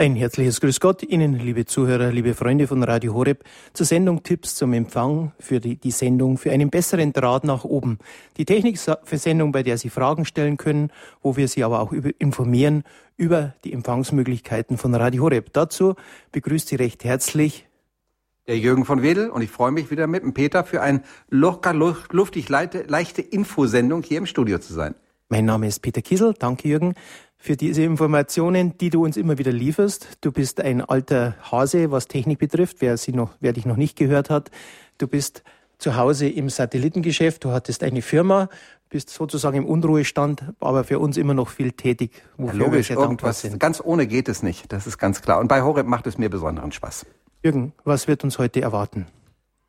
Ein herzliches Grüß Gott Ihnen, liebe Zuhörer, liebe Freunde von Radio Horeb, zur Sendung Tipps zum Empfang für die, die Sendung für einen besseren Draht nach oben. Die Technik für Sendung, bei der Sie Fragen stellen können, wo wir Sie aber auch über, informieren über die Empfangsmöglichkeiten von Radio Horeb. Dazu begrüßt Sie recht herzlich der Jürgen von Wedel und ich freue mich wieder mit dem Peter für eine locker, luftig leichte Infosendung hier im Studio zu sein. Mein Name ist Peter Kiesel. Danke, Jürgen für diese Informationen, die du uns immer wieder lieferst. Du bist ein alter Hase, was Technik betrifft, wer, sie noch, wer dich noch nicht gehört hat. Du bist zu Hause im Satellitengeschäft, du hattest eine Firma, bist sozusagen im Unruhestand, aber für uns immer noch viel tätig. Ja, logisch, irgendwas, ganz ohne geht es nicht, das ist ganz klar. Und bei Horeb macht es mir besonderen Spaß. Jürgen, was wird uns heute erwarten?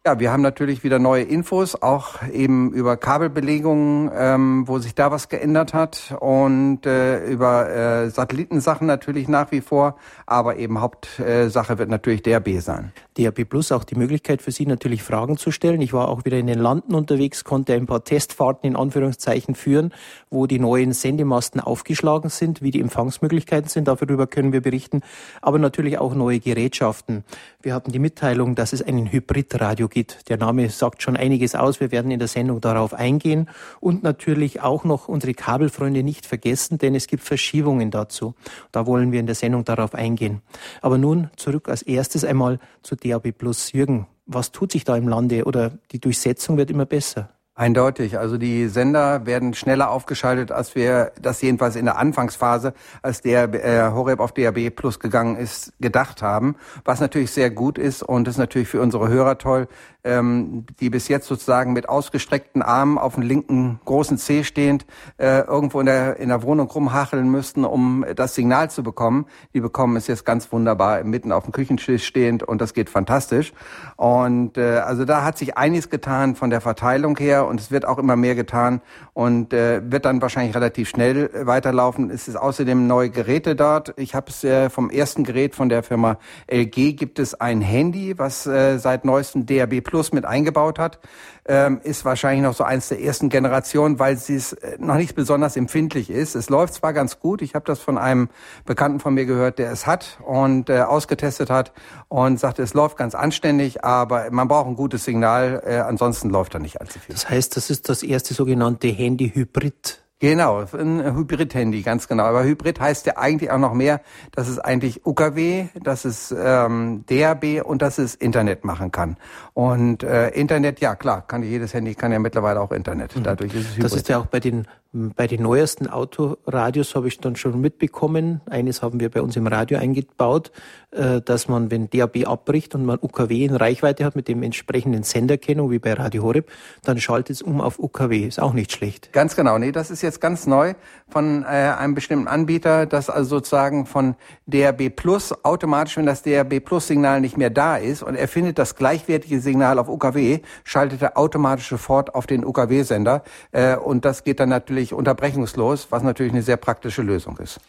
Ja, wir haben natürlich wieder neue Infos, auch eben über Kabelbelegungen, ähm, wo sich da was geändert hat und äh, über äh, Satellitensachen natürlich nach wie vor, aber eben Hauptsache wird natürlich DRB sein. DRB Plus auch die Möglichkeit für Sie natürlich Fragen zu stellen. Ich war auch wieder in den Landen unterwegs, konnte ein paar Testfahrten in Anführungszeichen führen, wo die neuen Sendemasten aufgeschlagen sind, wie die Empfangsmöglichkeiten sind, darüber können wir berichten, aber natürlich auch neue Gerätschaften. Wir hatten die Mitteilung, dass es einen Hybridradio gibt. Der Name sagt schon einiges aus. Wir werden in der Sendung darauf eingehen und natürlich auch noch unsere Kabelfreunde nicht vergessen, denn es gibt Verschiebungen dazu. Da wollen wir in der Sendung darauf eingehen. Aber nun zurück als erstes einmal zu DAB Plus. Jürgen, was tut sich da im Lande oder die Durchsetzung wird immer besser? Eindeutig. Also die Sender werden schneller aufgeschaltet, als wir das jedenfalls in der Anfangsphase, als der äh, Horeb auf DAB Plus gegangen ist, gedacht haben. Was natürlich sehr gut ist und ist natürlich für unsere Hörer toll, ähm, die bis jetzt sozusagen mit ausgestreckten Armen auf dem linken großen Zeh stehend äh, irgendwo in der, in der Wohnung rumhacheln müssten, um das Signal zu bekommen. Die bekommen es jetzt ganz wunderbar mitten auf dem Küchentisch stehend und das geht fantastisch. Und äh, also da hat sich einiges getan von der Verteilung her und es wird auch immer mehr getan und äh, wird dann wahrscheinlich relativ schnell weiterlaufen. Es ist außerdem neue Geräte dort. Ich habe es äh, vom ersten Gerät von der Firma LG gibt es ein Handy, was äh, seit neuestem DAB Plus mit eingebaut hat ähm, ist wahrscheinlich noch so eins der ersten Generationen, weil sie es äh, noch nicht besonders empfindlich ist. Es läuft zwar ganz gut, ich habe das von einem Bekannten von mir gehört, der es hat und äh, ausgetestet hat und sagte, es läuft ganz anständig, aber man braucht ein gutes Signal, äh, ansonsten läuft da nicht allzu viel. Das heißt, das ist das erste sogenannte Handy-Hybrid. Genau, ein Hybrid-Handy, ganz genau. Aber Hybrid heißt ja eigentlich auch noch mehr, dass es eigentlich UKW, dass es ähm, DAB und dass es Internet machen kann. Und äh, Internet, ja klar, kann jedes Handy kann ja mittlerweile auch Internet. Mhm. Dadurch ist es Hybrid. Das ist ja auch bei den bei den neuesten Autoradios habe ich dann schon mitbekommen, eines haben wir bei uns im Radio eingebaut, äh, dass man, wenn DAB abbricht und man UKW in Reichweite hat mit dem entsprechenden Senderkennung wie bei Radio Horeb, dann schaltet es um auf UKW. Ist auch nicht schlecht. Ganz genau. Nee, das ist jetzt ganz neu von äh, einem bestimmten Anbieter, dass also sozusagen von DAB Plus automatisch, wenn das DAB Plus Signal nicht mehr da ist und er findet das gleichwertige Signal auf UKW, schaltet er automatisch sofort auf den UKW-Sender. Äh, und das geht dann natürlich völlig unterbrechungslos, was natürlich eine sehr praktische Lösung ist.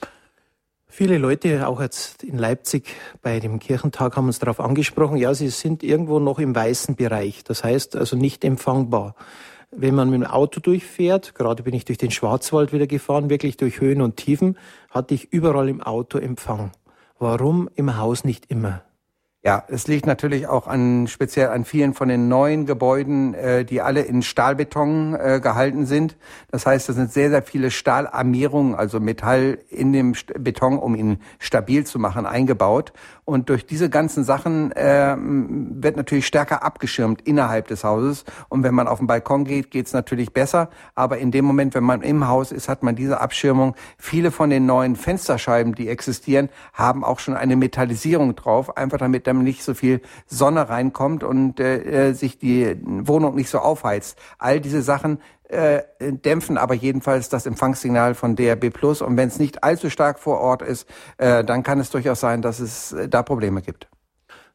Viele Leute, auch jetzt in Leipzig bei dem Kirchentag, haben uns darauf angesprochen, ja, sie sind irgendwo noch im weißen Bereich, das heißt also nicht empfangbar. Wenn man mit dem Auto durchfährt, gerade bin ich durch den Schwarzwald wieder gefahren, wirklich durch Höhen und Tiefen, hatte ich überall im Auto Empfang. Warum im Haus nicht immer? Ja, es liegt natürlich auch an speziell an vielen von den neuen Gebäuden, äh, die alle in Stahlbeton äh, gehalten sind. Das heißt, da sind sehr, sehr viele Stahlarmierungen, also Metall in dem Beton, um ihn stabil zu machen, eingebaut. Und durch diese ganzen Sachen äh, wird natürlich stärker abgeschirmt innerhalb des Hauses. Und wenn man auf den Balkon geht, geht's natürlich besser. Aber in dem Moment, wenn man im Haus ist, hat man diese Abschirmung. Viele von den neuen Fensterscheiben, die existieren, haben auch schon eine Metallisierung drauf, einfach damit dann nicht so viel Sonne reinkommt und äh, äh sich die Wohnung nicht so aufheizt. All diese Sachen äh, dämpfen aber jedenfalls das Empfangssignal von DRB Plus. Und wenn es nicht allzu stark vor Ort ist, äh, dann kann es durchaus sein, dass es äh, da Probleme gibt.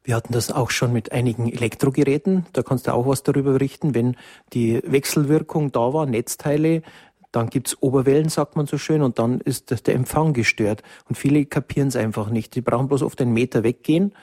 Wir hatten das auch schon mit einigen Elektrogeräten. Da kannst du auch was darüber berichten, wenn die Wechselwirkung da war, Netzteile, dann gibt's Oberwellen, sagt man so schön, und dann ist der Empfang gestört. Und viele kapieren es einfach nicht. Die brauchen bloß oft einen Meter weggehen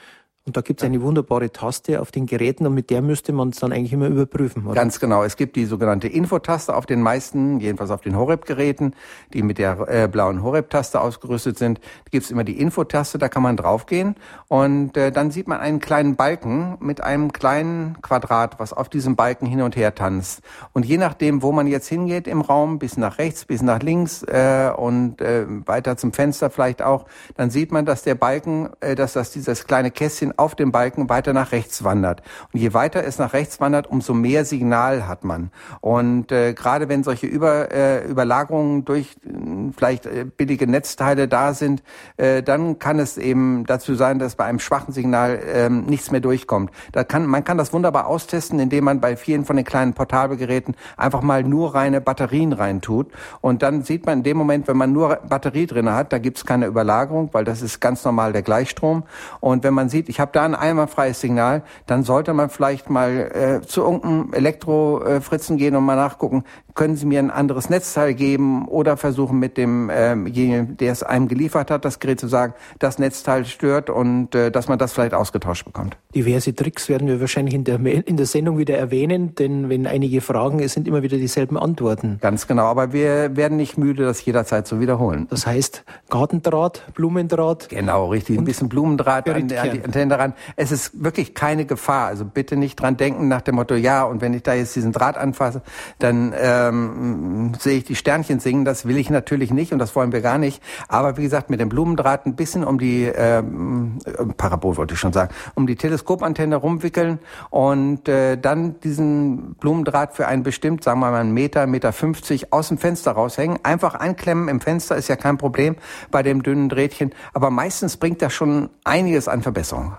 Und da gibt es eine wunderbare Taste auf den Geräten und mit der müsste man es dann eigentlich immer überprüfen. Oder? Ganz genau. Es gibt die sogenannte Infotaste auf den meisten, jedenfalls auf den Horeb-Geräten, die mit der äh, blauen Horeb-Taste ausgerüstet sind. Da gibt es immer die Infotaste, da kann man draufgehen und äh, dann sieht man einen kleinen Balken mit einem kleinen Quadrat, was auf diesem Balken hin und her tanzt. Und je nachdem, wo man jetzt hingeht im Raum, bis nach rechts, bis nach links äh, und äh, weiter zum Fenster vielleicht auch, dann sieht man, dass der Balken, äh, dass das dieses kleine Kästchen auf dem Balken weiter nach rechts wandert. Und je weiter es nach rechts wandert, umso mehr Signal hat man. Und äh, gerade wenn solche Über, äh, Überlagerungen durch äh, vielleicht äh, billige Netzteile da sind, äh, dann kann es eben dazu sein, dass bei einem schwachen Signal äh, nichts mehr durchkommt. Da kann, man kann das wunderbar austesten, indem man bei vielen von den kleinen Portabelgeräten einfach mal nur reine Batterien reintut. Und dann sieht man in dem Moment, wenn man nur Batterie drin hat, da gibt es keine Überlagerung, weil das ist ganz normal der Gleichstrom. Und wenn man sieht, ich habe da ein einwandfreies Signal, dann sollte man vielleicht mal äh, zu irgendeinem Elektrofritzen gehen und mal nachgucken, können Sie mir ein anderes Netzteil geben oder versuchen mit demjenigen, ähm, der es einem geliefert hat, das Gerät zu sagen, das Netzteil stört und äh, dass man das vielleicht ausgetauscht bekommt. Diverse Tricks werden wir wahrscheinlich in der, in der Sendung wieder erwähnen, denn wenn einige Fragen, es sind immer wieder dieselben Antworten. Ganz genau, aber wir werden nicht müde, das jederzeit zu wiederholen. Das heißt Gartendraht, Blumendraht. Genau, richtig, ein bisschen Blumendraht an, an die Antenne dran. Es ist wirklich keine Gefahr, also bitte nicht dran denken nach dem Motto, ja, und wenn ich da jetzt diesen Draht anfasse, dann äh, ähm, sehe ich die Sternchen singen. Das will ich natürlich nicht und das wollen wir gar nicht. Aber wie gesagt, mit dem Blumendraht ein bisschen um die ähm, äh, Parabol wollte ich schon sagen, um die Teleskopantenne rumwickeln und äh, dann diesen Blumendraht für einen bestimmt, sagen wir mal einen Meter, Meter 50 aus dem Fenster raushängen. Einfach einklemmen im Fenster ist ja kein Problem bei dem dünnen Drähtchen. Aber meistens bringt das schon einiges an Verbesserung.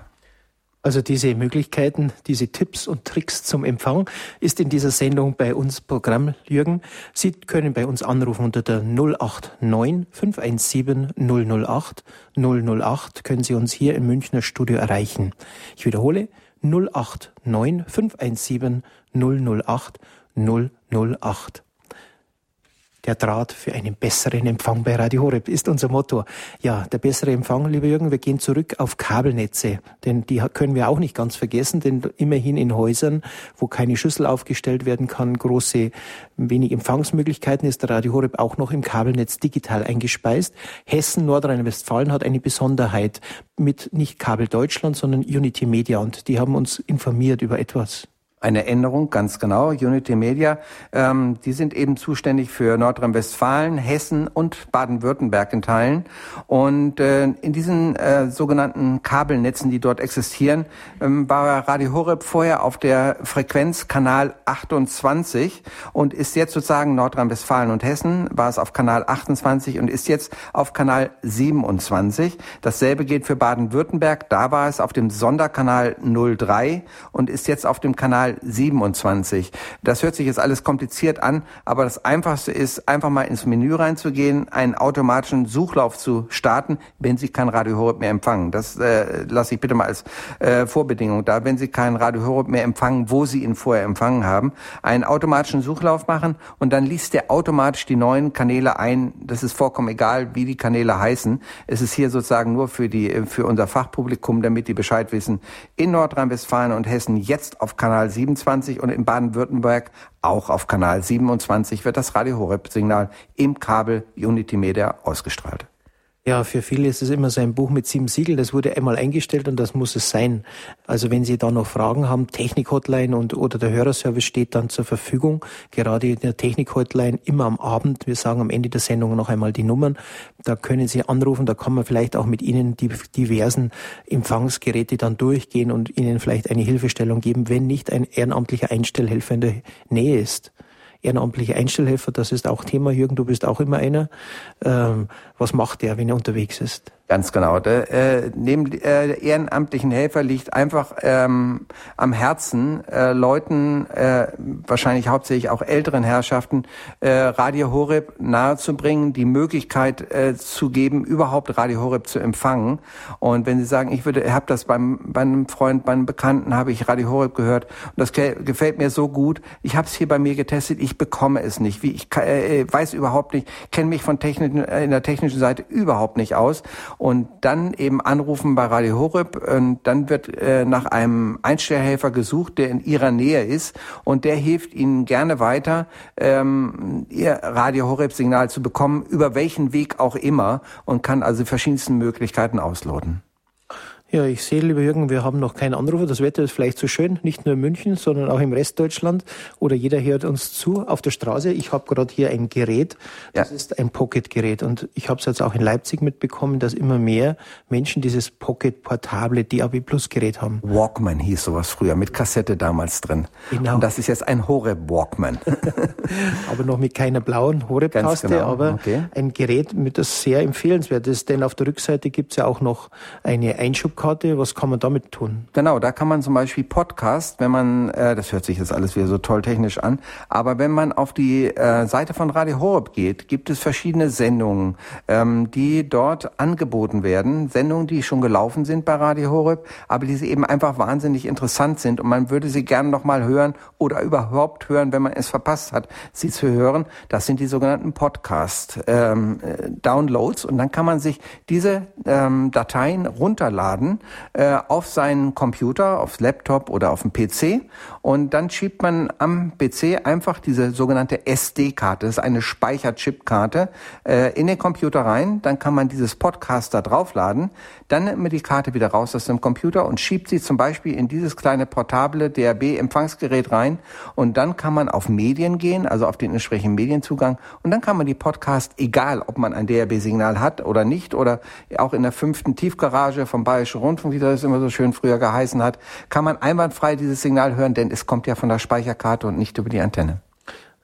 Also diese Möglichkeiten, diese Tipps und Tricks zum Empfang ist in dieser Sendung bei uns Programm, Jürgen. Sie können bei uns anrufen unter der 089 517 008 008 können Sie uns hier im Münchner Studio erreichen. Ich wiederhole 089 517 008 008 der Draht für einen besseren Empfang bei Radio Horeb ist unser Motto. Ja, der bessere Empfang, lieber Jürgen, wir gehen zurück auf Kabelnetze, denn die können wir auch nicht ganz vergessen, denn immerhin in Häusern, wo keine Schüssel aufgestellt werden kann, große, wenig Empfangsmöglichkeiten, ist der Radio Horeb auch noch im Kabelnetz digital eingespeist. Hessen, Nordrhein-Westfalen hat eine Besonderheit mit nicht Kabel Deutschland, sondern Unity Media und die haben uns informiert über etwas eine Änderung, ganz genau. Unity Media, ähm, die sind eben zuständig für Nordrhein-Westfalen, Hessen und Baden-Württemberg in Teilen. Und äh, in diesen äh, sogenannten Kabelnetzen, die dort existieren, ähm, war Radio Horeb vorher auf der Frequenz Kanal 28 und ist jetzt sozusagen Nordrhein-Westfalen und Hessen, war es auf Kanal 28 und ist jetzt auf Kanal 27. Dasselbe gilt für Baden-Württemberg, da war es auf dem Sonderkanal 03 und ist jetzt auf dem Kanal 27. Das hört sich jetzt alles kompliziert an, aber das Einfachste ist, einfach mal ins Menü reinzugehen, einen automatischen Suchlauf zu starten, wenn Sie kein Radio Horeb mehr empfangen. Das äh, lasse ich bitte mal als äh, Vorbedingung da. Wenn Sie kein Radio Horeb mehr empfangen, wo Sie ihn vorher empfangen haben, einen automatischen Suchlauf machen und dann liest der automatisch die neuen Kanäle ein. Das ist vollkommen egal, wie die Kanäle heißen. Es ist hier sozusagen nur für die für unser Fachpublikum, damit die Bescheid wissen. In Nordrhein-Westfalen und Hessen jetzt auf Kanal 27 und in Baden-Württemberg auch auf Kanal 27 wird das Radio Horeb-Signal im Kabel Unity Media ausgestrahlt. Ja, für viele ist es immer so ein Buch mit sieben Siegeln. Das wurde einmal eingestellt und das muss es sein. Also wenn Sie da noch Fragen haben, Technik-Hotline und oder der Hörerservice steht dann zur Verfügung. Gerade in der Technik-Hotline immer am Abend. Wir sagen am Ende der Sendung noch einmal die Nummern. Da können Sie anrufen. Da kann man vielleicht auch mit Ihnen die diversen Empfangsgeräte dann durchgehen und Ihnen vielleicht eine Hilfestellung geben, wenn nicht ein ehrenamtlicher Einstellhelfer in der Nähe ist ehrenamtliche Einstellhelfer, das ist auch Thema. Jürgen, du bist auch immer einer. Ähm, was macht der, wenn er unterwegs ist? Ganz genau. Der, äh, neben äh, ehrenamtlichen Helfer liegt einfach ähm, am Herzen äh, Leuten, äh, wahrscheinlich hauptsächlich auch älteren Herrschaften, äh, Radio Horeb nahezubringen, die Möglichkeit äh, zu geben, überhaupt Radio Horeb zu empfangen. Und wenn Sie sagen, ich würde, habe das beim, bei einem Freund, bei einem Bekannten, habe ich Radio Horeb gehört und das gefällt mir so gut. Ich habe es hier bei mir getestet, ich bekomme es nicht. Wie ich äh, weiß überhaupt nicht, kenne mich von Technik, äh, in der technischen Seite überhaupt nicht aus und dann eben anrufen bei Radio Horeb und dann wird äh, nach einem Einstellhelfer gesucht, der in ihrer Nähe ist und der hilft ihnen gerne weiter, ähm, ihr Radio Horeb Signal zu bekommen, über welchen Weg auch immer und kann also verschiedensten Möglichkeiten ausloten. Ja, ich sehe, lieber Jürgen, wir haben noch keinen Anrufer. Das Wetter ist vielleicht so schön, nicht nur in München, sondern auch im Rest Deutschland. Oder jeder hört uns zu auf der Straße. Ich habe gerade hier ein Gerät, das ja. ist ein Pocket-Gerät. Und ich habe es jetzt auch in Leipzig mitbekommen, dass immer mehr Menschen dieses Pocket-portable DAB Plus-Gerät haben. Walkman hieß sowas früher, mit Kassette damals drin. Genau. Und das ist jetzt ein Horeb Walkman. aber noch mit keiner blauen Horeb-Taste, genau. aber okay. ein Gerät, mit das sehr empfehlenswert ist. Denn auf der Rückseite gibt es ja auch noch eine Einschub Chipkarte, was kann man damit tun? Genau, da kann man zum Beispiel Podcast, wenn man, äh, das hört sich jetzt alles wieder so toll technisch an, aber wenn man auf die äh, Seite von Radio Horeb geht, gibt es verschiedene Sendungen, ähm, die dort angeboten werden. Sendungen, die schon gelaufen sind bei Radio Horeb, aber die eben einfach wahnsinnig interessant sind und man würde sie gerne nochmal hören oder überhaupt hören, wenn man es verpasst hat, sie zu hören. Das sind die sogenannten Podcast-Downloads ähm, und dann kann man sich diese ähm, Dateien runterladen runterladen äh, auf seinen Computer, aufs Laptop oder auf dem PC und dann schiebt man am PC einfach diese sogenannte SD-Karte, das ist eine Speicherchipkarte, äh, in den Computer rein. Dann kann man dieses Podcast da draufladen. Dann nimmt man die Karte wieder raus aus dem Computer und schiebt sie zum Beispiel in dieses kleine portable DAB-Empfangsgerät rein. Und dann kann man auf Medien gehen, also auf den entsprechenden Medienzugang. Und dann kann man die Podcast, egal ob man ein DAB-Signal hat oder nicht, oder auch in der fünften Tiefgarage vom Bayerischen Bayerische Rundfunk, wie das immer so schön früher geheißen hat, kann man einwandfrei dieses Signal hören, denn es kommt ja von der Speicherkarte und nicht über die Antenne.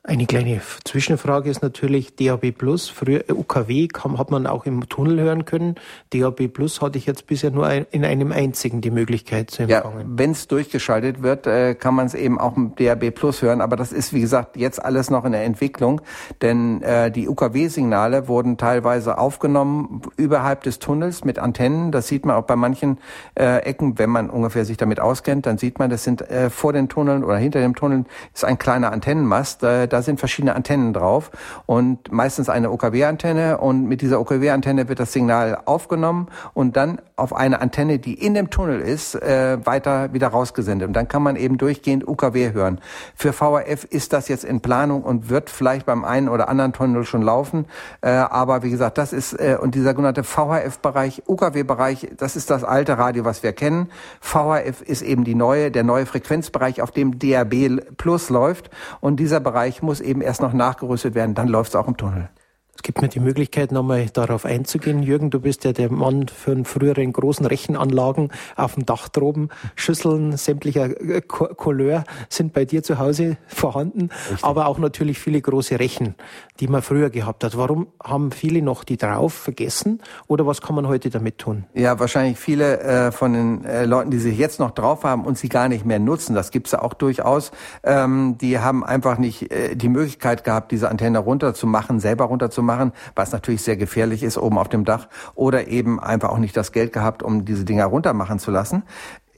Eine kleine Zwischenfrage ist natürlich DAB Plus. Früher äh, UKW kam, hat man auch im Tunnel hören können. DAB Plus hatte ich jetzt bisher nur ein, in einem einzigen die Möglichkeit zu empfangen. Ja, wenn es durchgeschaltet wird, äh, kann man es eben auch im DAB Plus hören. Aber das ist, wie gesagt, jetzt alles noch in der Entwicklung. Denn äh, die UKW-Signale wurden teilweise aufgenommen überhalb des Tunnels mit Antennen. Das sieht man auch bei manchen äh, Ecken, wenn man ungefähr sich damit auskennt, dann sieht man, das sind äh, vor den Tunneln oder hinter dem Tunnel ist ein kleiner Antennenmast. Da sind verschiedene Antennen drauf und meistens eine OKW-Antenne und mit dieser OKW-Antenne wird das Signal aufgenommen und dann auf eine Antenne, die in dem Tunnel ist, äh, weiter wieder rausgesendet. Und dann kann man eben durchgehend UKW hören. Für VHF ist das jetzt in Planung und wird vielleicht beim einen oder anderen Tunnel schon laufen. Äh, aber wie gesagt, das ist, äh, und dieser sogenannte VHF-Bereich, UKW-Bereich, das ist das alte Radio, was wir kennen. VHF ist eben die neue, der neue Frequenzbereich, auf dem DAB Plus läuft. Und dieser Bereich muss eben erst noch nachgerüstet werden, dann läuft es auch im Tunnel. Es gibt mir die Möglichkeit, nochmal darauf einzugehen. Jürgen, du bist ja der Mann für früheren großen Rechenanlagen auf dem Dach droben. Schüsseln sämtlicher äh, Couleur sind bei dir zu Hause vorhanden, Richtig. aber auch natürlich viele große Rechen, die man früher gehabt hat. Warum haben viele noch die drauf vergessen oder was kann man heute damit tun? Ja, wahrscheinlich viele äh, von den äh, Leuten, die sich jetzt noch drauf haben und sie gar nicht mehr nutzen, das gibt's ja auch durchaus, ähm, die haben einfach nicht äh, die Möglichkeit gehabt, diese Antenne runterzumachen, selber runterzumachen machen, was natürlich sehr gefährlich ist oben auf dem Dach, oder eben einfach auch nicht das Geld gehabt, um diese Dinger runtermachen zu lassen.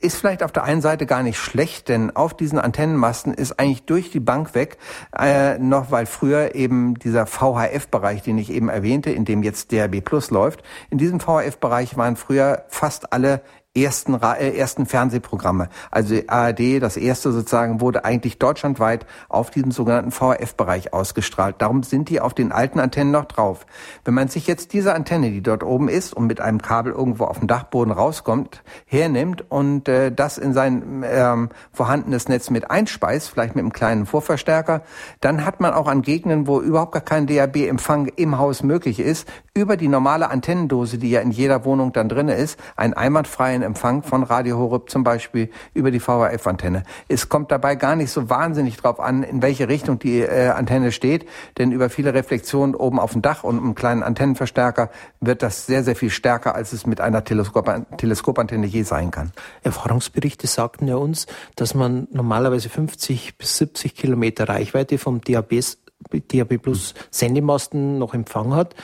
Ist vielleicht auf der einen Seite gar nicht schlecht, denn auf diesen Antennenmasten ist eigentlich durch die Bank weg, äh, noch weil früher eben dieser VHF-Bereich, den ich eben erwähnte, in dem jetzt DRB Plus läuft, in diesem VHF-Bereich waren früher fast alle ersten, äh, ersten Fernsehprogramme. Also ARD, das erste sozusagen, wurde eigentlich deutschlandweit auf diesem sogenannten VHF-Bereich ausgestrahlt. Darum sind die auf den alten Antennen noch drauf. Wenn man sich jetzt diese Antenne, die dort oben ist und mit einem Kabel irgendwo auf dem Dachboden rauskommt, hernimmt und äh, das in sein ähm, vorhandenes Netz mit einspeist, vielleicht mit einem kleinen Vorverstärker, dann hat man auch an Gegenden, wo überhaupt gar kein DAB-Empfang im Haus möglich ist, über die normale Antennendose, die ja in jeder Wohnung dann drinne ist, einen einwandfreien Empfang von Radio Horeb zum Beispiel über die VHF-Antenne. Es kommt dabei gar nicht so wahnsinnig drauf an, in welche Richtung die äh, Antenne steht, denn über viele Reflexionen oben auf dem Dach und einem kleinen Antennenverstärker wird das sehr, sehr viel stärker, als es mit einer Teleskop Teleskopantenne je sein kann. Erfahrungsberichte sagten ja uns, dass man normalerweise 50 bis 70 Kilometer Reichweite vom DAB DAB Plus Sendemasten noch Empfang hat.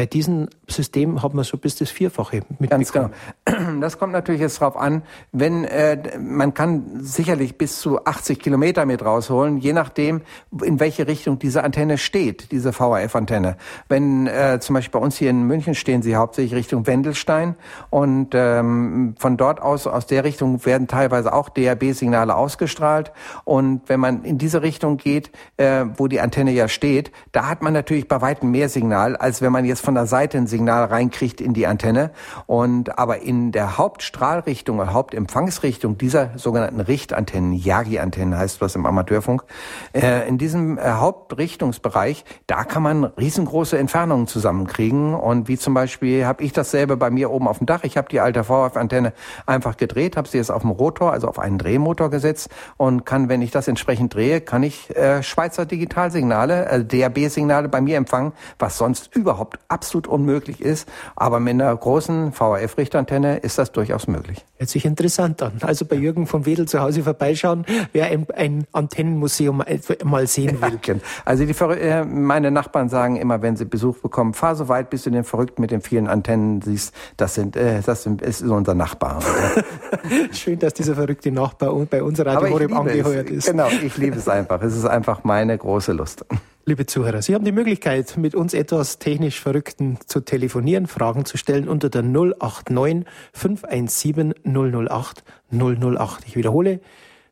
Bei diesem System hat man so bis das Vierfache mitbekommen. Ganz genau. Das kommt natürlich jetzt drauf an, wenn äh, man kann sicherlich bis zu 80 Kilometer mit rausholen, je nachdem, in welche Richtung diese Antenne steht, diese VHF-Antenne. Wenn äh, zum Beispiel bei uns hier in München stehen sie hauptsächlich Richtung Wendelstein und ähm, von dort aus, aus der Richtung werden teilweise auch DAB-Signale ausgestrahlt und wenn man in diese Richtung geht, äh, wo die Antenne ja steht, da hat man natürlich bei weitem mehr Signal, als wenn man jetzt von der Seite ein Signal reinkriegt in die Antenne. Und aber in der Hauptstrahlrichtung Hauptempfangsrichtung dieser sogenannten Richtantennen, Yagi-Antennen heißt was im Amateurfunk, äh, in diesem äh, Hauptrichtungsbereich, da kann man riesengroße Entfernungen zusammenkriegen. Und wie zum Beispiel habe ich dasselbe bei mir oben auf dem Dach. Ich habe die alte VHF-Antenne einfach gedreht, habe sie jetzt auf dem Rotor, also auf einen Drehmotor gesetzt und kann, wenn ich das entsprechend drehe, kann ich äh, Schweizer Digitalsignale, äh, DAB-Signale bei mir empfangen, was sonst überhaupt absolut unmöglich ist. Aber mit einer großen VHF-Richterantenne ist das durchaus möglich. Hört sich interessant an. Also bei Jürgen von Wedel zu Hause vorbeischauen, wer ein, ein Antennenmuseum mal sehen will. Genau. also die, äh, meine Nachbarn sagen immer, wenn sie Besuch bekommen, fahr so weit, bis du den Verrückten mit den vielen Antennen siehst. Das sind, äh, das sind, ist unser Nachbar. Schön, dass dieser verrückte Nachbar bei uns Radio Horeb angeheuert ist. Genau, ich liebe es einfach. Es ist einfach meine große Lust. Liebe Zuhörer, Sie haben die Möglichkeit, mit uns etwas technisch Verrückten zu telefonieren, Fragen zu stellen unter der 089 517 008 008. Ich wiederhole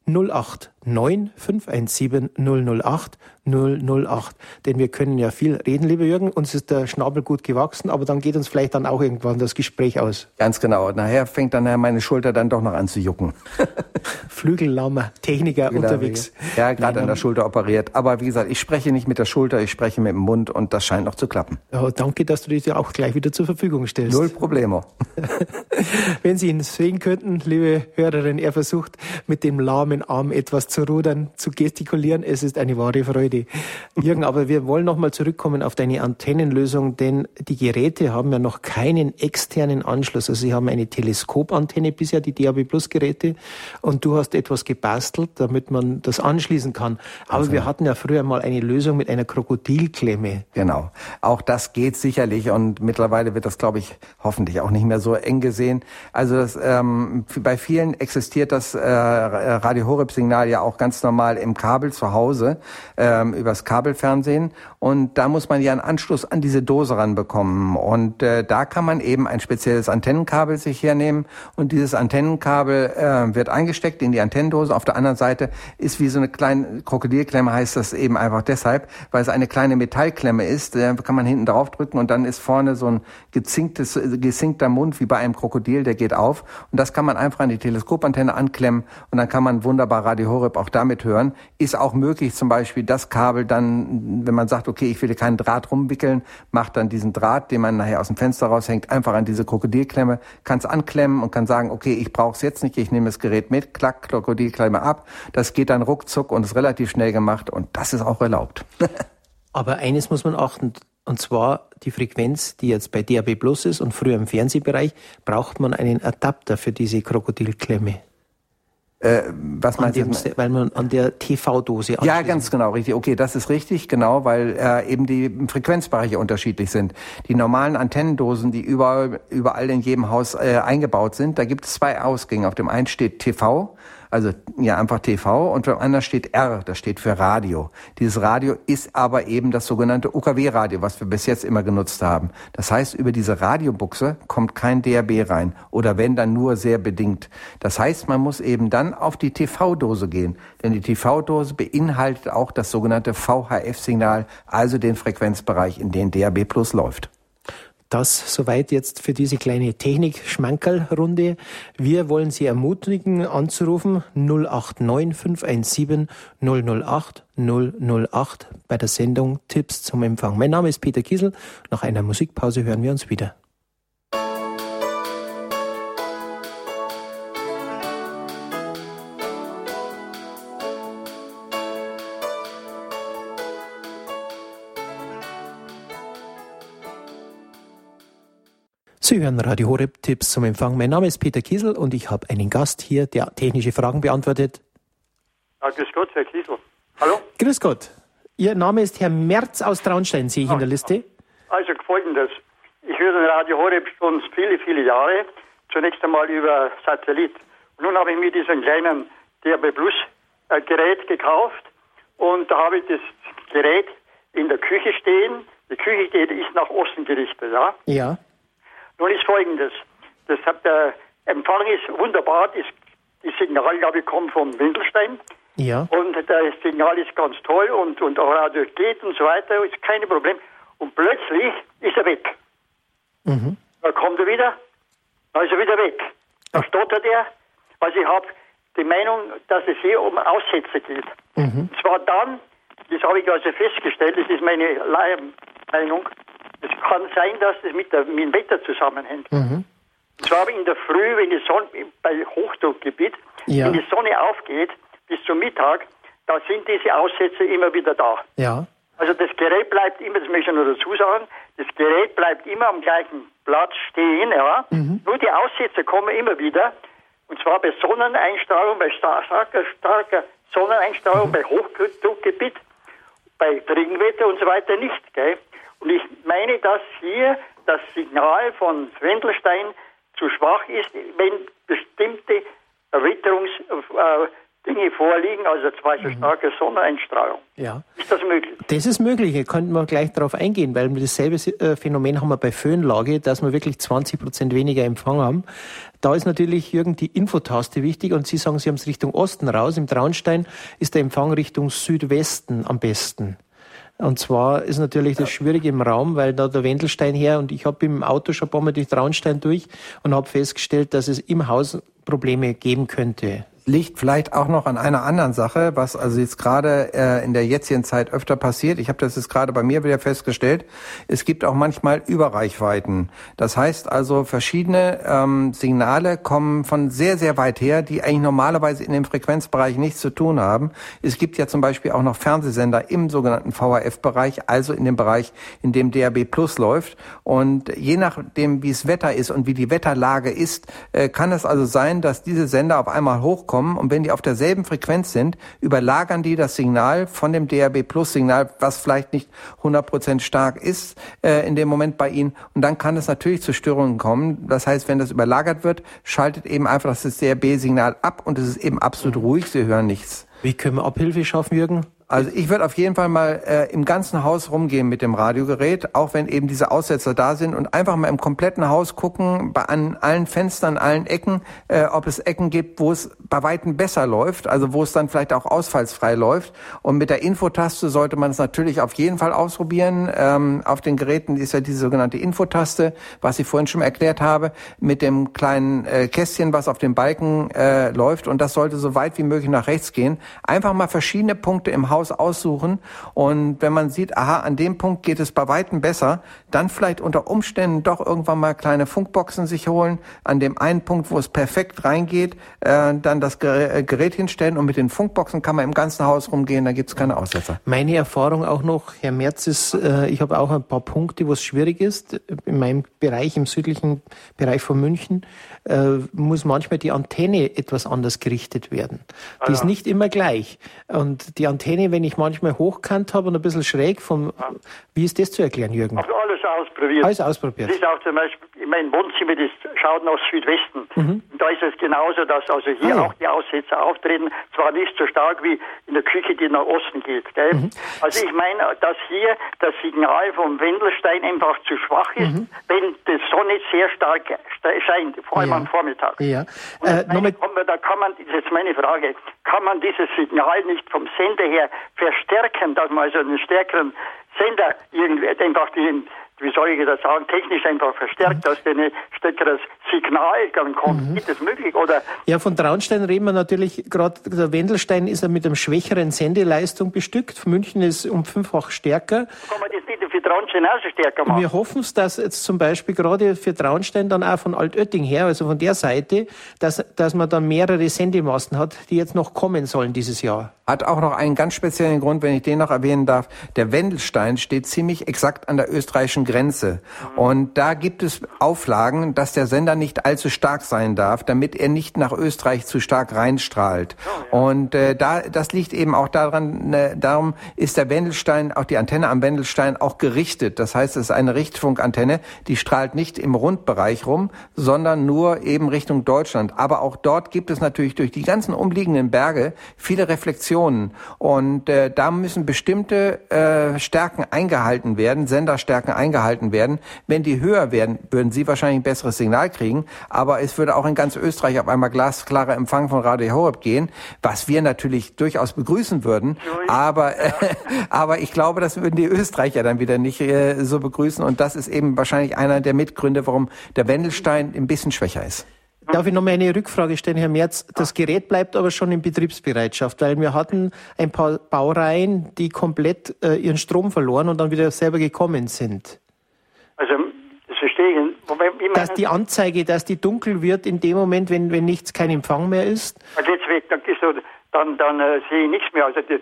089 517 008 008. Denn wir können ja viel reden, lieber Jürgen. Uns ist der Schnabel gut gewachsen, aber dann geht uns vielleicht dann auch irgendwann das Gespräch aus. Ganz genau. Nachher fängt dann meine Schulter dann doch noch an zu jucken. Flügellaumer Techniker genau, unterwegs. Ja, gerade an der Schulter operiert. Aber wie gesagt, ich spreche nicht mit der Schulter, ich spreche mit dem Mund und das scheint noch zu klappen. Ja, danke, dass du dich ja auch gleich wieder zur Verfügung stellst. Null Problemo. Wenn Sie ihn sehen könnten, liebe Hörerin, er versucht mit dem lahmen Arm etwas zu rudern, zu gestikulieren. Es ist eine wahre Freude. Jürgen, aber wir wollen nochmal zurückkommen auf deine Antennenlösung, denn die Geräte haben ja noch keinen externen Anschluss. Also sie haben eine Teleskopantenne bisher, die DAB Plus Geräte, und du hast etwas gebastelt, damit man das anschließen kann. Aber also, wir hatten ja früher mal eine Lösung mit einer Krokodilklemme. Genau. Auch das geht sicherlich und mittlerweile wird das, glaube ich, hoffentlich auch nicht mehr so eng gesehen. Also das, ähm, bei vielen existiert das äh, Radio Horeb Signal ja auch ganz normal im Kabel zu Hause. Ähm, übers Kabelfernsehen und da muss man ja einen Anschluss an diese Dose ranbekommen und äh, da kann man eben ein spezielles Antennenkabel sich hernehmen und dieses Antennenkabel äh, wird eingesteckt in die Antennendose. Auf der anderen Seite ist wie so eine kleine Krokodilklemme heißt das eben einfach deshalb, weil es eine kleine Metallklemme ist. Da kann man hinten drauf drücken und dann ist vorne so ein gezinktes, gezinkter Mund wie bei einem Krokodil, der geht auf und das kann man einfach an die Teleskopantenne anklemmen und dann kann man wunderbar Radio Horeb auch damit hören. Ist auch möglich zum Beispiel das Kabel dann, wenn man sagt, okay, ich will keinen Draht rumwickeln, macht dann diesen Draht, den man nachher aus dem Fenster raushängt, einfach an diese Krokodilklemme, kann es anklemmen und kann sagen, okay, ich brauche es jetzt nicht, ich nehme das Gerät mit, klack, Krokodilklemme ab. Das geht dann ruckzuck und ist relativ schnell gemacht und das ist auch erlaubt. Aber eines muss man achten, und zwar die Frequenz, die jetzt bei DAB Plus ist und früher im Fernsehbereich, braucht man einen Adapter für diese Krokodilklemme. Äh, was meinst du? Weil man an der TV-Dose Ja, ganz genau, richtig. Okay, das ist richtig, genau, weil äh, eben die Frequenzbereiche unterschiedlich sind. Die normalen Antennendosen, die überall, überall in jedem Haus äh, eingebaut sind, da gibt es zwei Ausgänge. Auf dem einen steht TV also ja einfach TV und beim anderen steht R, das steht für Radio. Dieses Radio ist aber eben das sogenannte UKW-Radio, was wir bis jetzt immer genutzt haben. Das heißt, über diese Radiobuchse kommt kein DRB rein oder wenn dann nur sehr bedingt. Das heißt, man muss eben dann auf die TV-Dose gehen, denn die TV-Dose beinhaltet auch das sogenannte VHF-Signal, also den Frequenzbereich, in den DRB Plus läuft. Das soweit jetzt für diese kleine Technik-Schmankerl-Runde. Wir wollen Sie ermutigen, anzurufen 089 517 008 008 bei der Sendung Tipps zum Empfang. Mein Name ist Peter Kiesel. Nach einer Musikpause hören wir uns wieder. Sie hören Radio Horeb Tipps zum Empfang. Mein Name ist Peter Kiesel und ich habe einen Gast hier, der technische Fragen beantwortet. Ja, grüß Gott, Herr Kiesel. Hallo? Grüß Gott. Ihr Name ist Herr Merz aus Traunstein, sehe ich ah, in der Liste. Also folgendes. ich höre den Radio Horeb schon viele, viele Jahre. Zunächst einmal über Satellit. Und nun habe ich mir diesen kleinen DRB Plus äh, Gerät gekauft und da habe ich das Gerät in der Küche stehen. Die Küche die ist nach Osten gerichtet, ja? Ja. Nun ist folgendes. Das hat der Empfang ist wunderbar. Das, die Signal, glaube ich, kommt vom Windelstein. Ja. Und das Signal ist ganz toll und, und auch Radio geht und so weiter, ist kein Problem. Und plötzlich ist er weg. Mhm. Dann kommt er wieder, dann ist er wieder weg. Dann stottert er. Also ich habe die Meinung, dass es hier um Aussätze geht. Mhm. Und zwar dann, das habe ich also festgestellt, das ist meine Meinung, es kann sein, dass das mit, der, mit dem Wetter zusammenhängt. Mhm. Und zwar in der Früh, wenn die Sonne bei Hochdruckgebiet, Ja. wenn die Sonne aufgeht bis zum Mittag, da sind diese Aussätze immer wieder da. Ja. Also das Gerät bleibt immer, das möchte ich nur dazu sagen, das Gerät bleibt immer am gleichen Platz stehen, ja. Nur die Aussätze kommen immer wieder. Und zwar bei Sonneneinstrahlung, bei star starker, starker Sonneneinstrahlung, bei Hochdruckgebiet, bei Regenwetter und so weiter nicht. Gell? Und ich meine, dass hier das Signal von Wendelstein zu schwach ist, wenn bestimmte Erwitterungsdinge äh, vorliegen, also zum Beispiel starke Sonneneinstrahlung. Ja. Ist das möglich? Das ist möglich, da könnten wir gleich darauf eingehen, weil wir dasselbe äh, Phänomen haben wir bei Föhnlage, dass wir wirklich 20 Prozent weniger Empfang haben. Da ist natürlich, Jürgen, die Infotaste wichtig und Sie sagen, Sie haben es Richtung Osten raus. Im Traunstein ist der Empfang Richtung Südwesten am besten. Und zwar ist natürlich das Schwierige im Raum, weil da der Wendelstein her und ich habe im Auto schon ein paar Mal durch Traunstein durch und habe festgestellt, dass es im Haus Probleme geben könnte. Liegt vielleicht auch noch an einer anderen Sache, was also jetzt gerade äh, in der jetzigen Zeit öfter passiert. Ich habe das jetzt gerade bei mir wieder festgestellt. Es gibt auch manchmal Überreichweiten. Das heißt also, verschiedene ähm, Signale kommen von sehr, sehr weit her, die eigentlich normalerweise in dem Frequenzbereich nichts zu tun haben. Es gibt ja zum Beispiel auch noch Fernsehsender im sogenannten VHF-Bereich, also in dem Bereich, in dem DRB Plus läuft. Und je nachdem, wie es Wetter ist und wie die Wetterlage ist, äh, kann es also sein, dass diese Sender auf einmal hochkommen und wenn die auf derselben Frequenz sind, überlagern die das Signal von dem DRB Plus Signal, was vielleicht nicht 100% stark ist äh, in dem Moment bei Ihnen und dann kann es natürlich zu Störungen kommen. Das heißt, wenn das überlagert wird, schaltet eben einfach das DRB Signal ab und es ist eben absolut ruhig, Sie hören nichts. Wie können wir Abhilfe schaffen, Jürgen? Also ich würde auf jeden Fall mal äh, im ganzen Haus rumgehen mit dem Radiogerät, auch wenn eben diese Aussetzer da sind und einfach mal im kompletten Haus gucken, bei, an allen Fenstern, allen Ecken, äh, ob es Ecken gibt, wo es bei Weitem besser läuft, also wo es dann vielleicht auch ausfallsfrei läuft. Und mit der Infotaste sollte man es natürlich auf jeden Fall ausprobieren. Ähm, auf den Geräten ist ja diese sogenannte Infotaste, was ich vorhin schon erklärt habe, mit dem kleinen äh, Kästchen, was auf dem Balken äh, läuft. Und das sollte so weit wie möglich nach rechts gehen. Einfach mal verschiedene Punkte im Haus aussuchen. Und wenn man sieht, aha, an dem Punkt geht es bei Weitem besser, dann vielleicht unter Umständen doch irgendwann mal kleine Funkboxen sich holen. An dem einen Punkt, wo es perfekt reingeht, äh, dann das äh, Gerät hinstellen. Und mit den Funkboxen kann man im ganzen Haus rumgehen, da gibt es keine Aussetzer. Meine Erfahrung auch noch, Herr Merz, ist, äh, ich habe auch ein paar Punkte, wo es schwierig ist. In meinem Bereich, im südlichen Bereich von München, äh, muss manchmal die Antenne etwas anders gerichtet werden. Die ist nicht immer gleich. Und die Antenne, wenn ich manchmal hochkant habe und ein bisschen schräg, vom, wie ist das zu erklären, Jürgen? Habe alles ausprobiert. Alles ausprobiert. Das ist auch zum Beispiel, in meinem Wohnzimmer, das schaut nach Südwesten. Und da ist es genauso, dass also hier Ah, ja. auch die Aussetzer auftreten, zwar nicht so stark wie in der Küche, die nach Osten geht. Mhm. Also ich meine, dass hier das Signal vom Wendelstein einfach zu schwach ist, wenn die Sonne sehr stark scheint, vor allem Mhm. Ja. am Vormittag. Ja. Äh, meine, da kann man, das ist jetzt meine Frage, kann man dieses Signal nicht vom Sender her verstärken, dass man also einen stärkeren Sender irgendwie einfach den, wie soll ich das sagen, technisch einfach verstärkt, dass der ein stärkeres Signal dann kommt. Ist das möglich? Oder Ja, von Traunstein reden wir natürlich, gerade der Wendelstein ist ja mit einem schwächeren Sendeleistung bestückt. München ist um fünffach stärker. kann man das nicht für Traunstein auch so stärker machen? Wir hoffen es, dass jetzt zum Beispiel gerade für Traunstein dann auch von Altötting her, also von der Seite, dass, dass man dann mehrere Sendemasten hat, die jetzt noch kommen sollen dieses Jahr. Hat auch noch einen ganz speziellen Grund, wenn ich den noch erwähnen darf. Der Wendelstein steht ziemlich exakt an der österreichischen Grenze. Und da gibt es Auflagen, dass der Sender nicht allzu stark sein darf, damit er nicht nach Österreich zu stark reinstrahlt. Und äh, da, das liegt eben auch daran, äh, darum ist der Wendelstein, auch die Antenne am Wendelstein auch auch gerichtet. Das heißt, es ist eine Richtfunkantenne, die strahlt nicht im Rundbereich rum, sondern nur eben Richtung Deutschland. Aber auch dort gibt es natürlich durch die ganzen umliegenden Berge viele Reflexionen. Und äh, da müssen bestimmte äh, Stärken eingehalten werden, Senderstärken eingehalten werden. Wenn die höher werden, würden Sie wahrscheinlich ein besseres Signal kriegen. Aber es würde auch in ganz Österreich auf einmal glasklarer Empfang von Radio Horeb gehen, was wir natürlich durchaus begrüßen würden. Aber, äh, aber ich glaube, das würden die Österreicher dann wieder nicht äh, so begrüßen. Und das ist eben wahrscheinlich einer der Mitgründe, warum der Wendelstein ein bisschen schwächer ist. Darf ich noch mal eine Rückfrage stellen, Herr Merz? Das Gerät bleibt aber schon in Betriebsbereitschaft, weil wir hatten ein paar Baureihen, die komplett äh, ihren Strom verloren und dann wieder selber gekommen sind. Also, das verstehe ich. Dass die Anzeige, dass die dunkel wird in dem Moment, wenn, wenn nichts, kein Empfang mehr ist? Also jetzt weg, dann, dann, dann äh, sehe ich nichts mehr. Also das,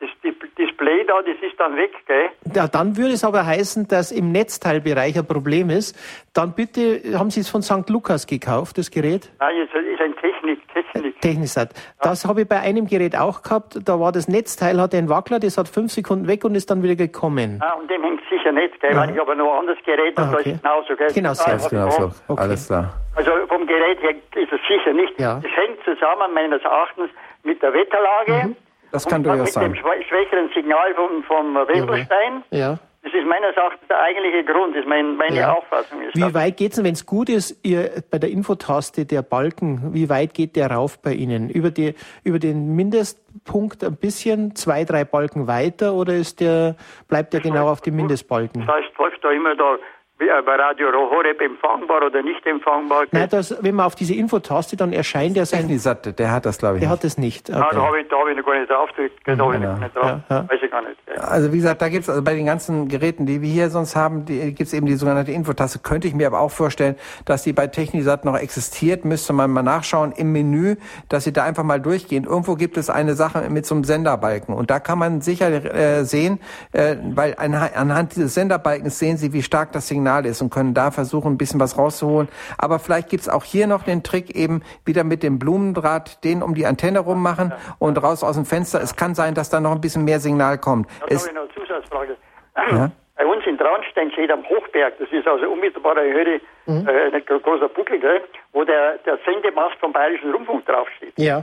das Display da, das ist dann weg, gell? Ja, dann würde es aber heißen, dass im Netzteilbereich ein Problem ist. Dann bitte, haben Sie es von St. Lukas gekauft, das Gerät? Nein, es ist ein Technik, Technik. Technisat. Das ja. habe ich bei einem Gerät auch gehabt. Da war das Netzteil, hatte einen Wackler, das hat fünf Sekunden weg und ist dann wieder gekommen. Ah, und dem hängt sicher nicht, gell? Ja. Weil ich habe noch ein anderes Gerät und ah, okay. da ist genauso, gell? Genau, sehr ah, genauso. Okay. Alles klar. Also vom Gerät her ist es sicher nicht. Ja. Es hängt zusammen, meines Erachtens, mit der Wetterlage. Mhm. Das kann durchaus sein. Mit dem schwächeren Signal vom, vom Wendelstein. Ja. Das ist meines Erachtens der eigentliche Grund, ist mein, meine ja. Auffassung. Ist wie das. weit geht es denn, wenn es gut ist, ihr, bei der Infotaste der Balken, wie weit geht der rauf bei Ihnen? Über, die, über den Mindestpunkt ein bisschen, zwei, drei Balken weiter oder ist der, bleibt der genau auf dem Mindestbalken? Das heißt, läuft da immer da bei Radio Horeb empfangbar oder nicht empfangbar. Nein, das, wenn man auf diese Infotaste dann erscheint, der sein. Der hat das, glaube ich. Der nicht. hat das nicht. Okay. Nein, da habe ich, hab ich noch gar nicht drauf. Da habe ich genau. nicht drauf. Ja, ja. Weiß ich gar nicht. Ja. Also wie gesagt, da gibt es also bei den ganzen Geräten, die wir hier sonst haben, gibt es eben die sogenannte Infotaste. Könnte ich mir aber auch vorstellen, dass die bei Technisat noch existiert. Müsste man mal nachschauen im Menü, dass sie da einfach mal durchgehen. Irgendwo gibt es eine Sache mit so einem Senderbalken. Und da kann man sicher äh, sehen, äh, weil anhand dieses Senderbalkens sehen Sie, wie stark das Signal Signal ist und können da versuchen, ein bisschen was rauszuholen. Aber vielleicht gibt's auch hier noch den Trick eben wieder mit dem Blumendraht, den um die Antenne rummachen und raus aus dem Fenster. Es kann sein, dass da noch ein bisschen mehr Signal kommt. Da habe ich noch eine Zusatzfrage. Ja? Bei uns in Traunstein steht am Hochberg, das ist also unmittelbar eine Höhe, mhm. äh, ein großer Buckel, gell, wo der, der Sendemast vom Bayerischen Rundfunk draufsteht. Ja.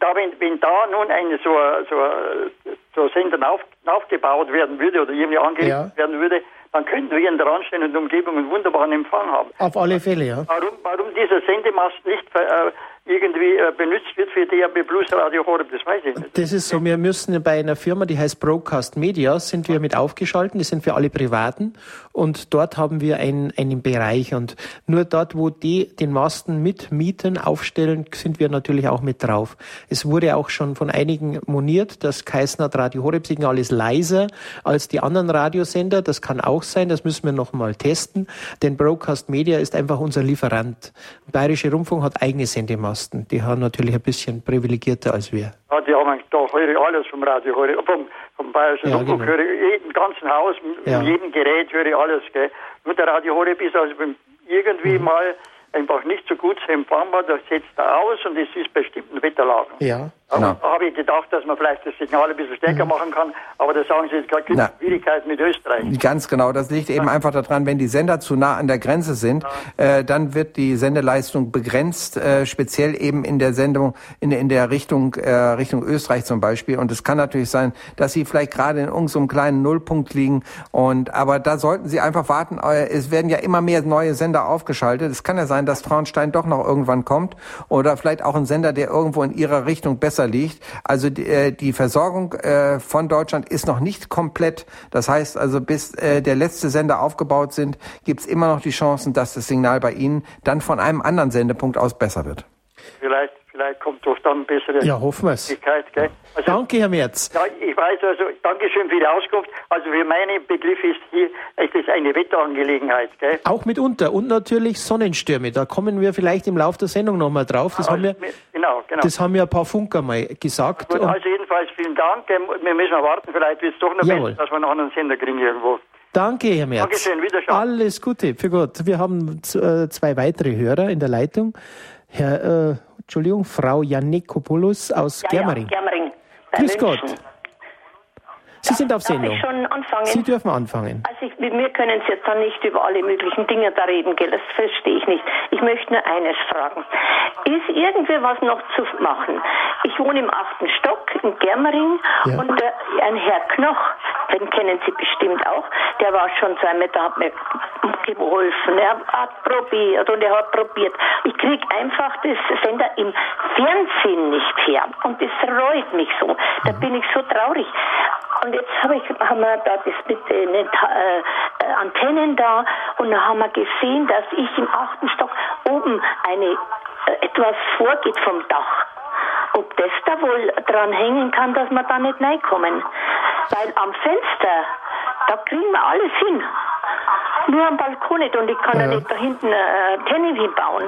Da, wenn, wenn da nun eine so, so, so Sender auf, aufgebaut werden würde oder irgendwie angelegt ja. werden würde, dann könnten wir in der anstehenden Umgebung einen wunderbaren Empfang haben. Auf alle Fälle, ja. Warum, warum dieser Sendemast nicht äh, irgendwie äh, benutzt wird für DAB Plus Radio Horeb, das weiß ich nicht. Das ist so, wir müssen bei einer Firma, die heißt Broadcast Media, sind wir mit aufgeschalten, die sind für alle Privaten und dort haben wir einen, einen Bereich und nur dort, wo die den Masten mit mieten, aufstellen, sind wir natürlich auch mit drauf. Es wurde auch schon von einigen moniert, das Kaisnat Radio Horeb Signal ist leiser als die anderen Radiosender, das kann auch sein, das müssen wir noch mal testen, denn Broadcast Media ist einfach unser Lieferant. Bayerische Rundfunk hat eigene Sendemasten. Osten. Die haben natürlich ein bisschen privilegierter als wir. Ja, die haben da höre ich alles vom Radio, höre vom, vom Bayerischen ja, Rundfunk, genau. höre ich jedem ganzen Haus, ja. jedem Gerät höre ich alles. Gell. Nur der Radio Horeb ist also irgendwie mhm. mal einfach nicht so gut empfangbar, das setzt er aus und es ist bestimmten Wetterlagen. Ja. Genau. Da habe ich gedacht, dass man vielleicht das Signal ein bisschen stärker mhm. machen kann, aber da sagen Sie gerade, gibt Schwierigkeiten mit Österreich. Ganz genau, das liegt eben einfach daran, wenn die Sender zu nah an der Grenze sind, ja. äh, dann wird die Sendeleistung begrenzt, äh, speziell eben in der Sendung, in, in der Richtung, äh, Richtung Österreich zum Beispiel. Und es kann natürlich sein, dass Sie vielleicht gerade in irgendeinem kleinen Nullpunkt liegen. Und aber da sollten Sie einfach warten. Äh, es werden ja immer mehr neue Sender aufgeschaltet. Es kann ja sein, dass Traunstein doch noch irgendwann kommt oder vielleicht auch ein Sender, der irgendwo in Ihrer Richtung besser Wasser liegt. Also die, äh, die Versorgung äh, von Deutschland ist noch nicht komplett. Das heißt also, bis äh, der letzte Sender aufgebaut sind, gibt es immer noch die Chancen, dass das Signal bei Ihnen dann von einem anderen Sendepunkt aus besser wird. Vielleicht Vielleicht kommt doch dann bessere ja, hoffen wir's. Gell? Also, danke, Herr Merz. Ja, ich weiß also, Dankeschön für die Auskunft. Also für meinen Begriff ist hier ist das eine Wetterangelegenheit. Gell? Auch mitunter. Und natürlich Sonnenstürme. Da kommen wir vielleicht im Laufe der Sendung nochmal drauf. Das, also, haben wir, genau, genau. das haben wir ein paar Funker mal gesagt. Gut, also jedenfalls vielen Dank. Wir müssen warten, vielleicht wird es doch noch besser, dass wir noch einen Sender kriegen irgendwo. Danke, Herr Merz. Dankeschön, Wiederschauen. Alles Gute, für Gott. Wir haben äh, zwei weitere Hörer in der Leitung. Herr äh, Entschuldigung, Frau Jannikopoulos aus ja, Germering. Ja, Germering. Grüß Gott. Sie sind auf Sendung. Darf ich schon anfangen? Sie dürfen anfangen. Also ich, wir können jetzt dann nicht über alle möglichen Dinge da reden, gell? das verstehe ich nicht. Ich möchte nur eines fragen. Ist irgendwie was noch zu machen? Ich wohne im achten Stock in Germering ja. und äh, ein Herr Knoch, den kennen Sie bestimmt auch, der war schon zwei Meter, hat mir geholfen. Er hat probiert und er hat probiert. Ich kriege einfach das Sender im Fernsehen nicht her und das reut mich so. Da bin ich so traurig. Und jetzt hab ich, haben wir da das mit den äh, äh, Antennen da und da haben wir gesehen, dass ich im achten Stock oben eine äh, etwas vorgeht vom Dach. Ob das da wohl dran hängen kann, dass wir da nicht reinkommen. Weil am Fenster, da kriegen wir alles hin. Nur am Balkon nicht und ich kann ja, ja nicht da hinten äh, Antenne hinbauen.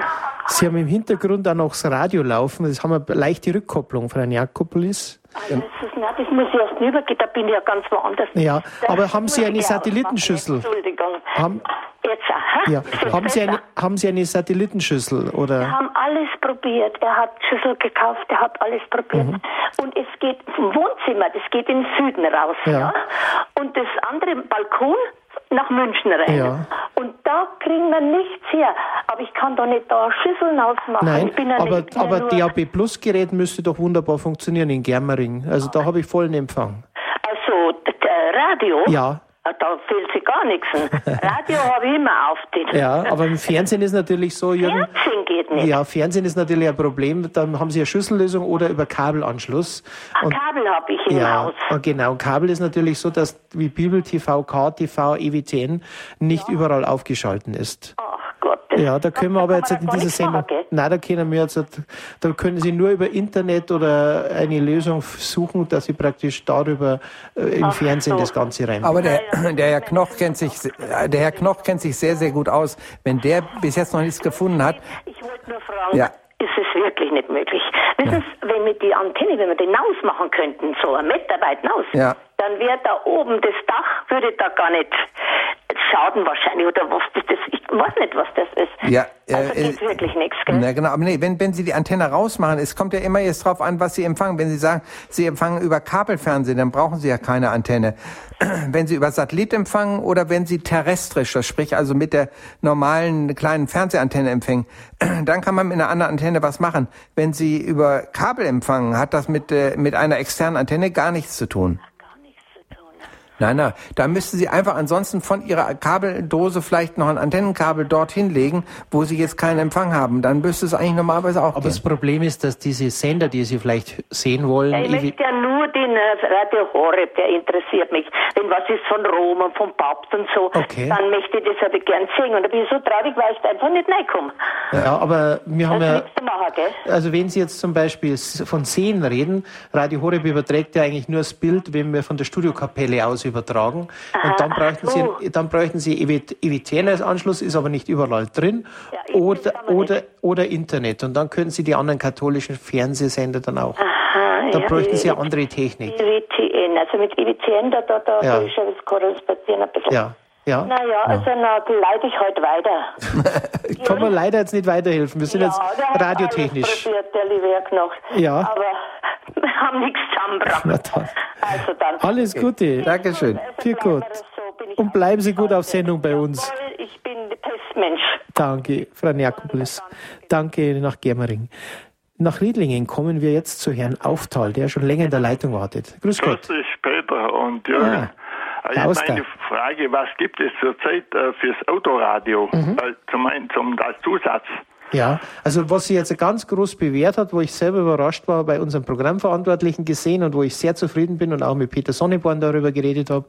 Sie haben im Hintergrund auch noch das Radio laufen. Das haben wir leichte Rückkopplung von Herrn Jakopolis. Das, ist, nein, das muss ich erst übergehen, da bin ich ja ganz woanders. Ja, aber haben Sie eine Satellitenschüssel? Entschuldigung. Haben, Jetzt, aha. Ja. Haben, Sie eine, haben Sie eine Satellitenschüssel? Oder? Wir haben alles probiert. Er hat Schüssel gekauft, er hat alles probiert. Mhm. Und es geht vom Wohnzimmer, das geht in den Süden raus. Ja. ja. Und das andere Balkon, nach München rein. Ja. Und da kriegen wir nichts her. Aber ich kann doch nicht da Schüsseln ausmachen. Nein, ja aber, aber DAB Plus Gerät müsste doch wunderbar funktionieren in Germering. Also da habe ich vollen Empfang. Also Radio? Ja. Ah, da fehlt sich gar nichts. Radio habe ich immer auf den. Ja, aber im Fernsehen ist natürlich so, Jürgen. Fernsehen geht nicht. Ja, Fernsehen ist natürlich ein Problem. Dann haben Sie eine Schüssellösung oder über Kabelanschluss. Ah, und, Kabel habe ich im ja, Haus. Genau, Kabel ist natürlich so, dass wie Bibel TV, KTV, EWTN nicht ja. überall aufgeschalten ist. Ach Gott. Ja, da können wir aber jetzt in dieser Sendung. Nein, da können wir jetzt, da können Sie nur über Internet oder eine Lösung suchen, dass Sie praktisch darüber äh, im Ach Fernsehen so. das Ganze rein. Aber der, der Herr Knoch kennt sich, der Herr Knoch kennt sich sehr, sehr gut aus. Wenn der bis jetzt noch nichts gefunden hat. Ich wollte nur fragen. Ja. Ist es wirklich nicht möglich? Wissen Sie, wenn wir die Antenne, wenn wir den ausmachen könnten, so ein Meter weit aus, ja. Dann wäre da oben das Dach, würde da gar nicht Schaden wahrscheinlich oder was das ist. Ich weiß nicht, was das ist. Ja, also äh, wirklich nichts, gell? Na genau, aber nee, wenn, wenn Sie die Antenne rausmachen, es kommt ja immer jetzt drauf an, was Sie empfangen. Wenn Sie sagen, Sie empfangen über Kabelfernsehen, dann brauchen Sie ja keine Antenne. Wenn Sie über Satellit empfangen oder wenn Sie terrestrisch, das sprich also mit der normalen kleinen Fernsehantenne empfangen, dann kann man mit einer anderen Antenne was machen. Wenn Sie über Kabel empfangen, hat das mit, äh, mit einer externen Antenne gar nichts zu tun. Nein, nein, da müssten Sie einfach ansonsten von Ihrer Kabeldose vielleicht noch ein Antennenkabel dorthin legen, wo Sie jetzt keinen Empfang haben. Dann müsste es eigentlich normalerweise auch Aber gehen. das Problem ist, dass diese Sender, die Sie vielleicht sehen wollen... Ja, ich möchte ja nur den Radio Horeb, der interessiert mich. Wenn was ist von Rom und vom Papst und so, okay. dann möchte ich das aber gern sehen. Und da bin ich so traurig, weil ich einfach nicht reinkomme. Ja, aber wir haben ja... Machen, also wenn Sie jetzt zum Beispiel von Sehen reden, Radio Horeb überträgt ja eigentlich nur das Bild, wenn wir von der Studiokapelle aus übertragen. Aha, und dann bräuchten so. Sie, dann bräuchten Sie EWTN als Anschluss, ist aber nicht überall drin. Ja, oder, oder, oder Internet. Und dann können Sie die anderen katholischen Fernsehsender dann auch. Aha, da ja, bräuchten Sie ja andere Technik. EWTN, also mit EWTN, da, da, da ja. ist ja das Korrespondieren ein bisschen. Ja. Ja. Naja, also na, leite ich heute weiter. ich kann mir leider jetzt nicht weiterhelfen. Wir sind ja, jetzt radiotechnisch. Probiert, der liebe Herr Knoch. Ja. Aber wir haben nichts zusammengebracht. Also dann. Alles Gute. Dankeschön. Viel gut. Und bleiben Sie gut auf Sendung bei uns. Ich bin der Pestmensch. Danke, Frau Jakoblis. Danke nach Germering. Nach Riedlingen kommen wir jetzt zu Herrn Auftal, der schon länger in der Leitung wartet. Grüß Gott. Grüß dich, Peter und Jürgen. Ja. Also meine Frage, was gibt es zurzeit äh, fürs Autoradio mhm. äh, zum, zum, als Zusatz? Ja, also was sich jetzt ganz groß bewährt hat, wo ich selber überrascht war, bei unserem Programmverantwortlichen gesehen und wo ich sehr zufrieden bin und auch mit Peter Sonneborn darüber geredet habe,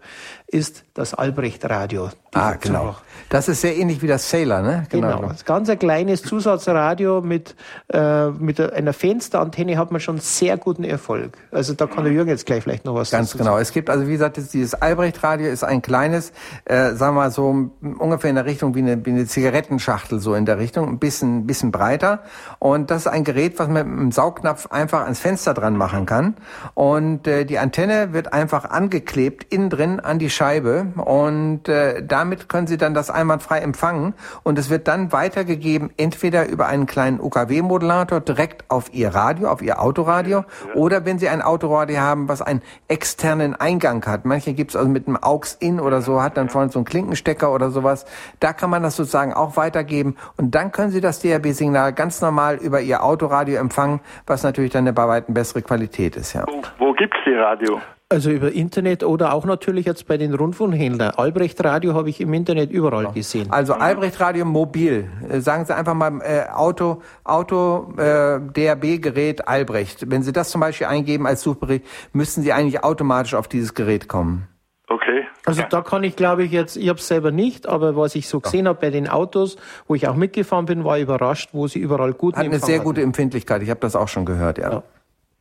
ist das Albrecht Radio. Ah, genau. Das ist sehr ähnlich wie das Sailor, ne? Genau. genau. Das ganz ein kleines Zusatzradio mit, äh, mit einer Fensterantenne hat man schon sehr guten Erfolg. Also da kann der Jürgen jetzt gleich vielleicht noch was Ganz genau. Sagen. Es gibt also, wie gesagt, dieses Albrecht Radio ist ein kleines, äh, sagen wir mal so ungefähr in der Richtung wie eine, wie eine Zigarettenschachtel, so in der Richtung, ein bisschen, bisschen breiter. Und das ist ein Gerät, was man mit einem Saugnapf einfach ans Fenster dran machen kann. Und äh, die Antenne wird einfach angeklebt innen drin an die Scheibe. Und äh, da damit können Sie dann das einwandfrei empfangen und es wird dann weitergegeben, entweder über einen kleinen UKW-Modulator direkt auf Ihr Radio, auf Ihr Autoradio ja. oder wenn Sie ein Autoradio haben, was einen externen Eingang hat. Manche gibt es also mit einem AUX-In oder so, hat dann vorne so einen Klinkenstecker oder sowas. Da kann man das sozusagen auch weitergeben und dann können Sie das DRB-Signal ganz normal über Ihr Autoradio empfangen, was natürlich dann eine bei weitem bessere Qualität ist. Ja. Wo, wo gibt's die Radio? Also über Internet oder auch natürlich jetzt bei den Rundfunkhändlern. Albrecht Radio habe ich im Internet überall genau. gesehen. Also Albrecht Radio mobil. Äh, sagen Sie einfach mal äh, Auto, Auto äh, DRB-Gerät Albrecht. Wenn Sie das zum Beispiel eingeben als Suchbericht, müssen Sie eigentlich automatisch auf dieses Gerät kommen. Okay. Also da kann ich, glaube ich, jetzt, ich habe es selber nicht, aber was ich so gesehen habe bei den Autos, wo ich auch mitgefahren bin, war überrascht, wo sie überall gut Hat eine sehr hatten. gute Empfindlichkeit. Ich habe das auch schon gehört, ja. ja.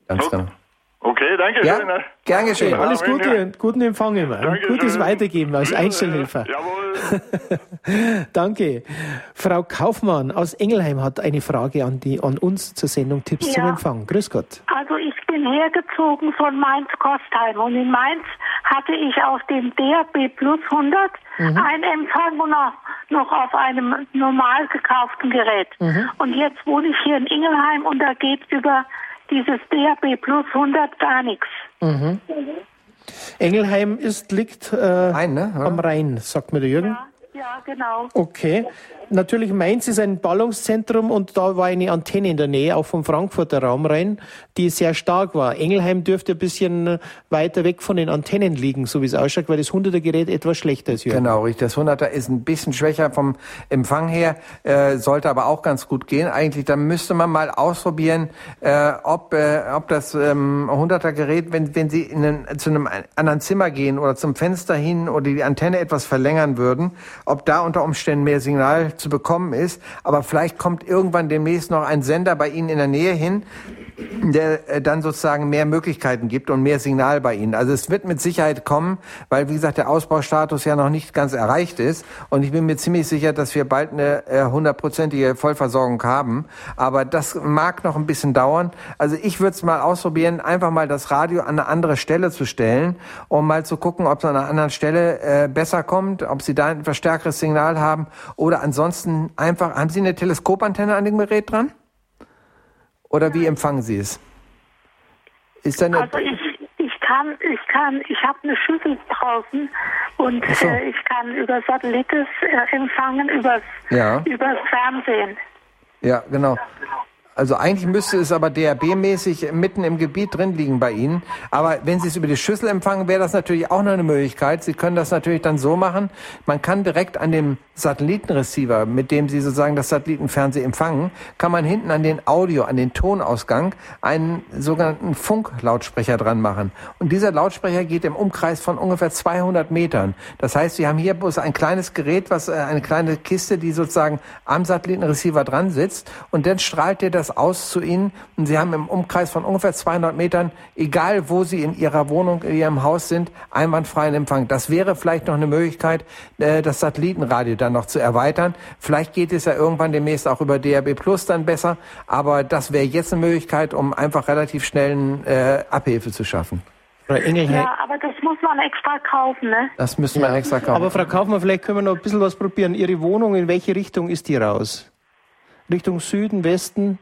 Ganz genau. Okay, danke ja, schön. Ne? Gern geschehen. Okay, alles Gute und guten Empfang immer. Danke Gutes schön. Weitergeben als Einzelhelfer. Jawohl. danke. Frau Kaufmann aus Engelheim hat eine Frage an, die, an uns zur Sendung Tipps ja. zum Empfang. Grüß Gott. Also ich bin hergezogen von Mainz-Kostheim und in Mainz hatte ich auf dem DAB Plus 100 mhm. einen Empfang und auch noch auf einem normal gekauften Gerät. Mhm. Und jetzt wohne ich hier in Ingelheim und da geht über dieses DAB Plus 100 gar nichts. Mhm. Engelheim ist, liegt äh, Rhein, ne? am Rhein, sagt mir der Jürgen. Ja, ja genau. Okay natürlich Mainz ist ein Ballungszentrum und da war eine Antenne in der Nähe, auch vom Frankfurter Raum rein, die sehr stark war. Engelheim dürfte ein bisschen weiter weg von den Antennen liegen, so wie es ausschaut, weil das 100er Gerät etwas schlechter ist. Jürgen. Genau, richtig. Das 100er ist ein bisschen schwächer vom Empfang her, äh, sollte aber auch ganz gut gehen. Eigentlich, da müsste man mal ausprobieren, äh, ob, äh, ob das ähm, 100er Gerät, wenn, wenn Sie in einen, zu einem anderen Zimmer gehen oder zum Fenster hin oder die Antenne etwas verlängern würden, ob da unter Umständen mehr Signal zu bekommen ist. Aber vielleicht kommt irgendwann demnächst noch ein Sender bei Ihnen in der Nähe hin, der äh, dann sozusagen mehr Möglichkeiten gibt und mehr Signal bei Ihnen. Also es wird mit Sicherheit kommen, weil wie gesagt der Ausbaustatus ja noch nicht ganz erreicht ist und ich bin mir ziemlich sicher, dass wir bald eine äh, hundertprozentige Vollversorgung haben. Aber das mag noch ein bisschen dauern. Also ich würde es mal ausprobieren, einfach mal das Radio an eine andere Stelle zu stellen, um mal zu gucken, ob es an einer anderen Stelle äh, besser kommt, ob Sie da ein etwas stärkeres Signal haben oder ansonsten einfach, haben Sie eine Teleskopantenne an dem Gerät dran? Oder wie empfangen Sie es? Ist eine also ich, ich kann, ich kann, ich habe eine Schüssel draußen und so. äh, ich kann über Satellites äh, empfangen, übers, ja. übers Fernsehen. Ja, genau. Also eigentlich müsste es aber DRB-mäßig mitten im Gebiet drin liegen bei Ihnen. Aber wenn Sie es über die Schüssel empfangen, wäre das natürlich auch noch eine Möglichkeit. Sie können das natürlich dann so machen. Man kann direkt an dem Satellitenreceiver, mit dem Sie sozusagen das Satellitenfernsehen empfangen, kann man hinten an den Audio, an den Tonausgang einen sogenannten Funklautsprecher dran machen. Und dieser Lautsprecher geht im Umkreis von ungefähr 200 Metern. Das heißt, Sie haben hier bloß ein kleines Gerät, was äh, eine kleine Kiste, die sozusagen am Satellitenreceiver dran sitzt. Und dann strahlt der das aus zu Ihnen und Sie haben im Umkreis von ungefähr 200 Metern, egal wo Sie in Ihrer Wohnung, in Ihrem Haus sind, einwandfreien Empfang. Das wäre vielleicht noch eine Möglichkeit, äh, das Satellitenradio dann noch zu erweitern. Vielleicht geht es ja irgendwann demnächst auch über DRB Plus dann besser, aber das wäre jetzt eine Möglichkeit, um einfach relativ schnellen äh, Abhilfe zu schaffen. Ja, aber das muss man extra kaufen, ne? Das müssen wir ja. extra kaufen. Aber Frau Kaufmann, vielleicht können wir noch ein bisschen was probieren. Ihre Wohnung, in welche Richtung ist die raus? Richtung Süden, Westen?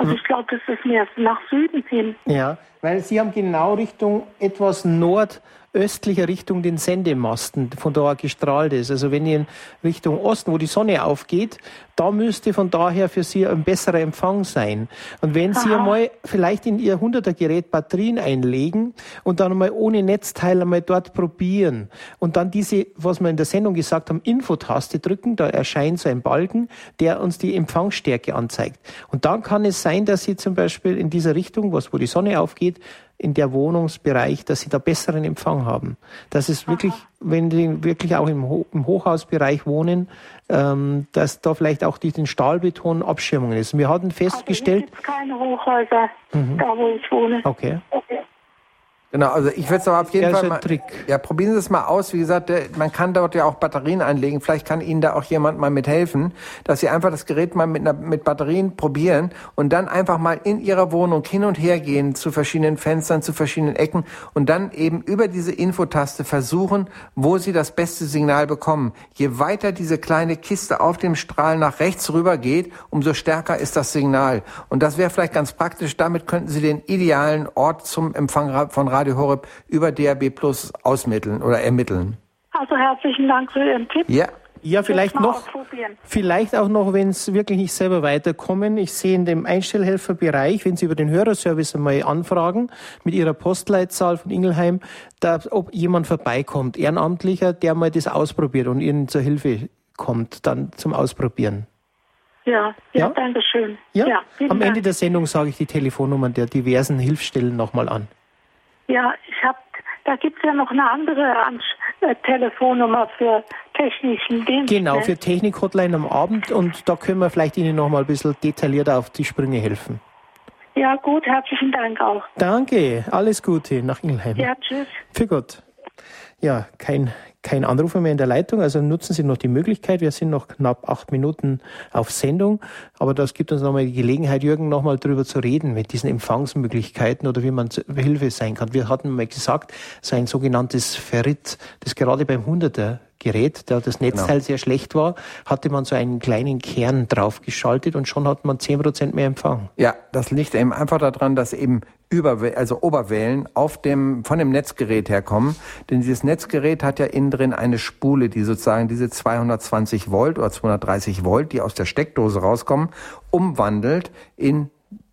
Also ich glaube, das ist mehr nach Süden hin. Ja, weil Sie haben genau Richtung etwas Nord östlicher Richtung den Sendemasten, von da gestrahlt ist. Also wenn ihr in Richtung Osten, wo die Sonne aufgeht, da müsste von daher für Sie ein besserer Empfang sein. Und wenn Sie einmal vielleicht in Ihr 100er Gerät Batterien einlegen und dann einmal ohne Netzteil einmal dort probieren und dann diese, was wir in der Sendung gesagt haben, Infotaste drücken, da erscheint so ein Balken, der uns die Empfangsstärke anzeigt. Und dann kann es sein, dass Sie zum Beispiel in dieser Richtung, was, wo die Sonne aufgeht, in der Wohnungsbereich, dass sie da besseren Empfang haben. Das ist wirklich, wenn die wirklich auch im, Ho im Hochhausbereich wohnen, ähm, dass da vielleicht auch durch den Stahlbeton Abschirmungen ist. Wir hatten festgestellt. Also es gibt keine Hochhäuser, mhm. da wo ich wohne. Okay. okay. Genau, also ich würde es aber auf jeden Fall mal, Trick. ja, probieren Sie es mal aus. Wie gesagt, man kann dort ja auch Batterien einlegen. Vielleicht kann Ihnen da auch jemand mal mithelfen, dass Sie einfach das Gerät mal mit, einer, mit Batterien probieren und dann einfach mal in Ihrer Wohnung hin und her gehen zu verschiedenen Fenstern, zu verschiedenen Ecken und dann eben über diese Infotaste versuchen, wo Sie das beste Signal bekommen. Je weiter diese kleine Kiste auf dem Strahl nach rechts rüber geht, umso stärker ist das Signal. Und das wäre vielleicht ganz praktisch. Damit könnten Sie den idealen Ort zum Empfang von Radio Radio Horeb über DAB Plus ausmitteln oder ermitteln. Also herzlichen Dank für Ihren Tipp. Ja. Ja, vielleicht noch, vielleicht auch noch, wenn es wirklich nicht selber weiterkommen. Ich sehe in dem Einstellhelferbereich, wenn Sie über den Hörerservice einmal anfragen, mit Ihrer Postleitzahl von Ingelheim, da, ob jemand vorbeikommt, Ehrenamtlicher, der mal das ausprobiert und Ihnen zur Hilfe kommt, dann zum Ausprobieren. Ja, ja, ja? danke schön. Ja, ja am Dank. Ende der Sendung sage ich die Telefonnummern der diversen Hilfsstellen nochmal an. Ja, ich habe, da gibt es ja noch eine andere äh, Telefonnummer für technischen Dienst. Genau, ne? für Technik-Hotline am Abend und da können wir vielleicht Ihnen noch mal ein bisschen detaillierter auf die Sprünge helfen. Ja, gut, herzlichen Dank auch. Danke, alles Gute nach Ingelheim. Ja, tschüss. Für Gott. Ja, kein kein Anrufer mehr in der Leitung, also nutzen Sie noch die Möglichkeit. Wir sind noch knapp acht Minuten auf Sendung, aber das gibt uns nochmal die Gelegenheit, Jürgen, nochmal drüber zu reden mit diesen Empfangsmöglichkeiten oder wie man Hilfe sein kann. Wir hatten mal gesagt, so ein sogenanntes Ferrit, das gerade beim Hunderter Gerät, da das Netzteil genau. sehr schlecht war, hatte man so einen kleinen Kern draufgeschaltet und schon hat man zehn Prozent mehr Empfang. Ja, das liegt eben einfach daran, dass eben über, also Oberwellen auf dem, von dem Netzgerät herkommen. Denn dieses Netzgerät hat ja innen drin eine Spule, die sozusagen diese 220 Volt oder 230 Volt, die aus der Steckdose rauskommen, umwandelt in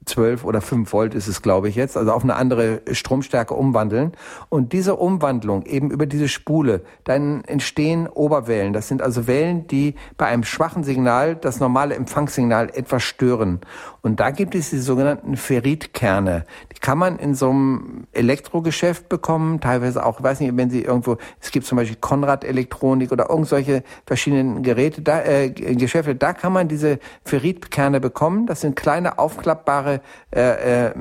12 oder 5 Volt ist es, glaube ich jetzt, also auf eine andere Stromstärke umwandeln. Und diese Umwandlung eben über diese Spule, dann entstehen Oberwellen. Das sind also Wellen, die bei einem schwachen Signal das normale Empfangssignal etwas stören. Und da gibt es die sogenannten Ferritkerne. Die kann man in so einem Elektrogeschäft bekommen, teilweise auch, weiß nicht, wenn Sie irgendwo, es gibt zum Beispiel Konrad Elektronik oder irgendwelche verschiedenen Geräte, da, äh, Geschäfte, da kann man diese Ferritkerne bekommen. Das sind kleine aufklappbare äh, äh,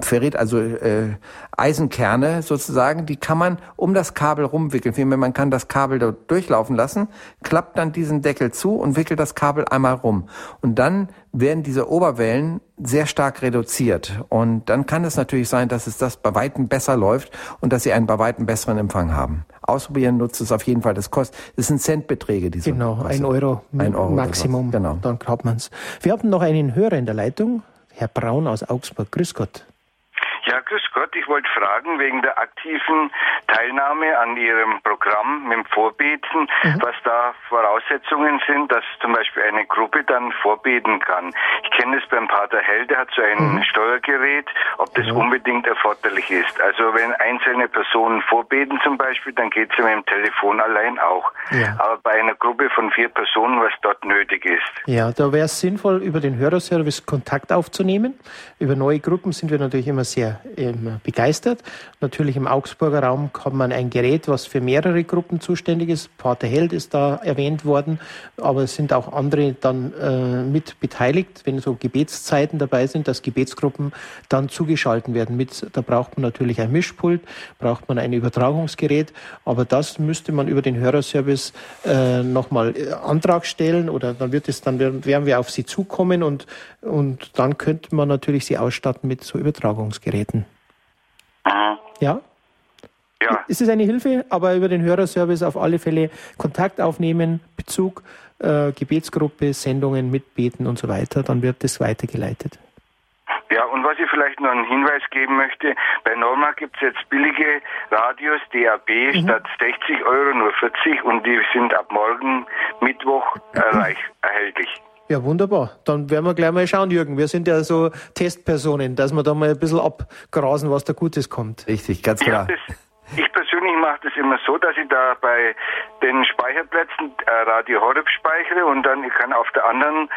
Ferrit, also äh, Eisenkerne sozusagen, die kann man um das Kabel rumwickeln. Vielmehr, man kann das Kabel dort durchlaufen lassen, klappt dann diesen Deckel zu und wickelt das Kabel einmal rum. Und dann werden diese Oberwellen sehr stark reduziert. Und dann kann es natürlich sein, dass es das bei Weitem besser läuft und dass Sie einen bei Weitem besseren Empfang haben. Ausprobieren nutzt es auf jeden Fall. Das kostet, das sind Centbeträge, diese. Genau, ein Euro, ein Euro Maximum. Genau. Dann glaubt man's. Wir haben noch einen Hörer in der Leitung. Herr Braun aus Augsburg. Grüß Gott. Ja, grüß Gott. Ich wollte fragen wegen der aktiven Teilnahme an Ihrem Programm mit dem Vorbeten, mhm. was da Voraussetzungen sind, dass zum Beispiel eine Gruppe dann vorbeten kann. Ich kenne es beim Pater Hell, der hat so ein mhm. Steuergerät, ob das ja. unbedingt erforderlich ist. Also wenn einzelne Personen vorbeten zum Beispiel, dann geht es ja mit dem Telefon allein auch. Ja. Aber bei einer Gruppe von vier Personen, was dort nötig ist. Ja, da wäre es sinnvoll, über den Hörerservice Kontakt aufzunehmen. Über neue Gruppen sind wir natürlich immer sehr ähm, begeistert. Natürlich im Augsburger Raum hat man ein Gerät, was für mehrere Gruppen zuständig ist. Pater Held ist da erwähnt worden, aber es sind auch andere dann äh, mit beteiligt, wenn so Gebetszeiten dabei sind, dass Gebetsgruppen dann zugeschalten werden. Mit, da braucht man natürlich ein Mischpult, braucht man ein Übertragungsgerät, aber das müsste man über den Hörerservice äh, nochmal äh, Antrag stellen oder dann wird es, dann werden wir auf Sie zukommen und, und dann könnte man natürlich Sie ausstatten mit so Übertragungsgeräten. Aha. Ja? Ja. Es ist eine Hilfe, aber über den Hörerservice auf alle Fälle Kontakt aufnehmen, Bezug, äh, Gebetsgruppe, Sendungen mitbeten und so weiter, dann wird das weitergeleitet. Ja, und was ich vielleicht noch einen Hinweis geben möchte, bei Norma gibt es jetzt billige Radios DAB mhm. statt 60 Euro nur 40 und die sind ab morgen Mittwoch erreich, erhältlich. Ja, wunderbar. Dann werden wir gleich mal schauen, Jürgen. Wir sind ja so Testpersonen, dass wir da mal ein bisschen abgrasen, was da Gutes kommt. Richtig, ganz klar. Ja, ich persönlich mache das immer so, dass ich da bei den Speicherplätzen äh, Radio Horeb speichere und dann ich kann auf der anderen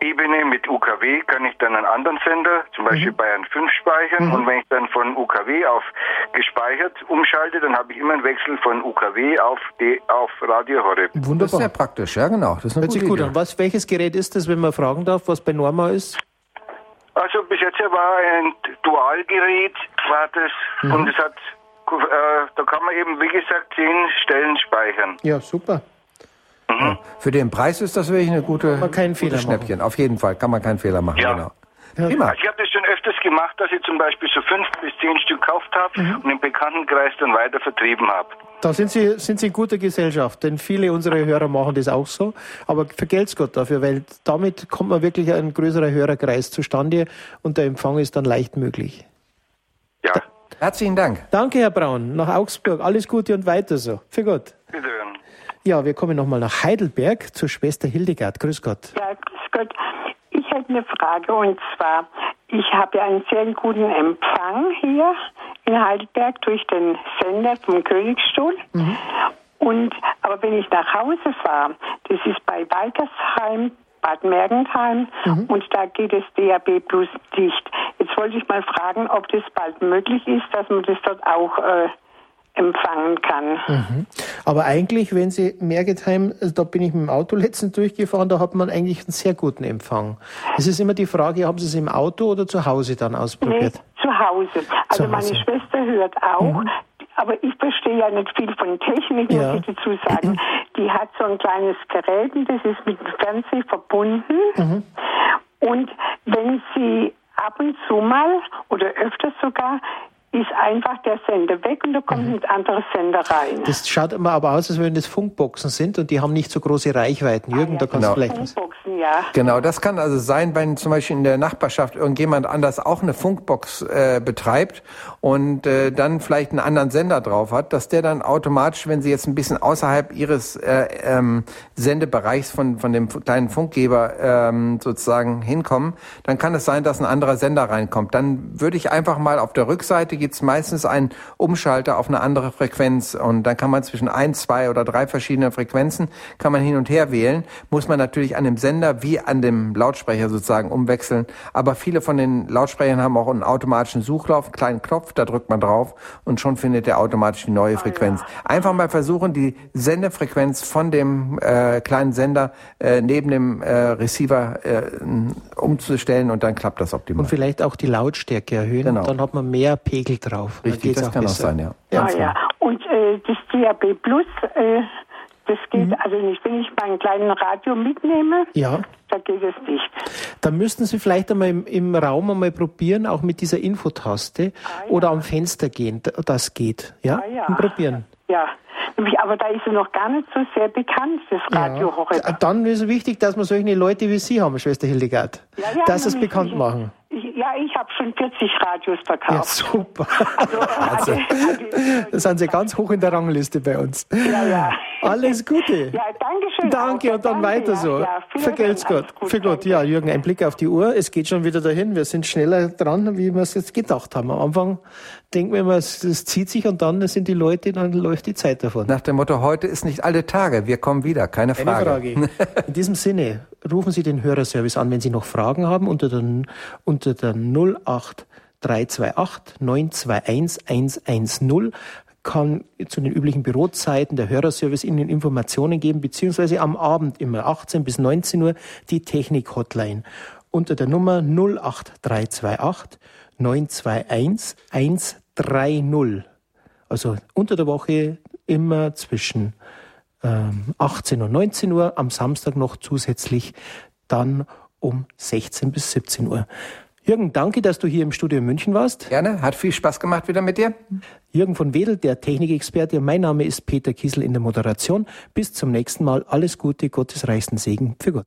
Ebene mit UKW kann ich dann einen anderen Sender, zum Beispiel mhm. Bayern 5 speichern mhm. und wenn ich dann von UKW auf gespeichert umschalte, dann habe ich immer einen Wechsel von UKW auf, die, auf Radio Horeb. Wunderbar. Das ist sehr praktisch, ja genau. Das ist Hört sich gut Idee. an. Was, welches Gerät ist das, wenn man fragen darf, was bei Norma ist? Also bis jetzt war ein Dualgerät war das. Mhm. Und es hat, äh, da kann man eben, wie gesagt, zehn Stellen speichern. Ja, super. Mhm. Ja, für den Preis ist das wirklich eine gute, man keinen Fehler Schnäppchen. Machen. Auf jeden Fall kann man keinen Fehler machen. Ja. Genau. Prima. Also ich habe das schon öfters gemacht, dass ich zum Beispiel so fünf bis zehn Stück gekauft habe mhm. und im Bekanntenkreis dann weiter vertrieben habe. Da sind Sie, sind Sie in guter Gesellschaft, denn viele unserer Hörer machen das auch so. Aber vergelt's Gott dafür, weil damit kommt man wirklich ein größerer Hörerkreis zustande und der Empfang ist dann leicht möglich. Ja. Da, Herzlichen Dank. Danke, Herr Braun. Nach Augsburg. Alles Gute und weiter so. Für Gott. Bitte hören. Ja, wir kommen nochmal nach Heidelberg zur Schwester Hildegard. Grüß Gott. Ja, grüß Gott. Ich hätte eine Frage und zwar, ich habe ja einen sehr guten Empfang hier in Heidelberg durch den Sender vom Königsstuhl. Mhm. Und, aber wenn ich nach Hause fahre, das ist bei Waltersheim, Bad Mergentheim mhm. und da geht es DAB Plus dicht. Jetzt wollte ich mal fragen, ob das bald möglich ist, dass man das dort auch äh, empfangen kann. Mhm. Aber eigentlich, wenn Sie Mergetheim, also da bin ich mit dem Auto letztens durchgefahren, da hat man eigentlich einen sehr guten Empfang. Es ist immer die Frage, haben Sie es im Auto oder zu Hause dann ausprobiert? Nee, zu Hause. Also zu meine Schwester hört auch. Mhm. Aber ich verstehe ja nicht viel von Technik, muss ich dazu sagen. Die hat so ein kleines Gerät, das ist mit dem Fernseher verbunden. Mhm. Und wenn sie ab und zu mal oder öfters sogar ist einfach der Sender weg und da kommt mhm. ein anderer Sender rein. Das schaut immer aber aus, als wenn das Funkboxen sind und die haben nicht so große Reichweiten. Jürgen, ah, ja, da kannst genau. du vielleicht Funkboxen, ja. Genau, das kann also sein, wenn zum Beispiel in der Nachbarschaft irgendjemand anders auch eine Funkbox äh, betreibt und äh, dann vielleicht einen anderen Sender drauf hat, dass der dann automatisch, wenn sie jetzt ein bisschen außerhalb ihres äh, ähm, Sendebereichs von, von dem kleinen Funkgeber ähm, sozusagen hinkommen, dann kann es sein, dass ein anderer Sender reinkommt. Dann würde ich einfach mal auf der Rückseite gibt es meistens einen Umschalter auf eine andere Frequenz und dann kann man zwischen ein, zwei oder drei verschiedenen Frequenzen kann man hin und her wählen. Muss man natürlich an dem Sender wie an dem Lautsprecher sozusagen umwechseln. Aber viele von den Lautsprechern haben auch einen automatischen Suchlauf, einen kleinen Knopf, da drückt man drauf und schon findet er automatisch die neue Frequenz. Einfach mal versuchen, die Sendefrequenz von dem äh, kleinen Sender äh, neben dem äh, Receiver äh, umzustellen und dann klappt das optimal. Und vielleicht auch die Lautstärke erhöhen, genau. dann hat man mehr Pegel Deckel drauf. Richtig, das auch kann besser. auch sein, ja. ja, ah, ja. Und äh, das DAB Plus, äh, das geht, mhm. also nicht, wenn ich meinen kleinen Radio mitnehme, ja. da geht es nicht. Da müssten Sie vielleicht einmal im, im Raum einmal probieren, auch mit dieser Infotaste ah, ja. oder am Fenster gehen, das geht. Ja, ah, ja. Und probieren. Ja, aber da ist er noch gar nicht so sehr bekannt, das Radio ja. Horeb. Dann ist es wichtig, dass wir solche Leute wie Sie haben, Schwester Hildegard, ja, ja, dass Sie es bekannt machen. Ja, ich habe schon 40 Radios verkauft. Ja, super. Also, also, da sind Sie ganz hoch in der Rangliste bei uns. Ja, ja. Alles Gute. Ja, danke schön. Danke und dann danke, weiter so. Ja, Vergelt's Gott. Für Gott. Ja, Jürgen, ein Blick auf die Uhr. Es geht schon wieder dahin. Wir sind schneller dran, wie wir es jetzt gedacht haben. Am Anfang denken wir immer, es, es zieht sich und dann sind die Leute, dann läuft die Zeit davon. Nach dem Motto, heute ist nicht alle Tage. Wir kommen wieder. Keine Frage. Keine Frage. In diesem Sinne, rufen Sie den Hörerservice an, wenn Sie noch Fragen haben, unter der, unter der 08328 921 110 kann zu den üblichen Bürozeiten der Hörerservice Ihnen Informationen geben, beziehungsweise am Abend immer 18 bis 19 Uhr die Technik-Hotline unter der Nummer 08328 921 130. Also unter der Woche immer zwischen 18 ähm, und 19 Uhr, am Samstag noch zusätzlich dann um 16 bis 17 Uhr. Jürgen, danke, dass du hier im Studio in München warst. Gerne, hat viel Spaß gemacht wieder mit dir. Jürgen von Wedel, der Technikexperte. Mein Name ist Peter Kiesel in der Moderation. Bis zum nächsten Mal. Alles Gute, Gottes reichsten Segen für Gott.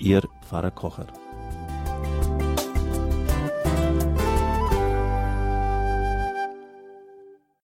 Ihr Pfarrer Kocher.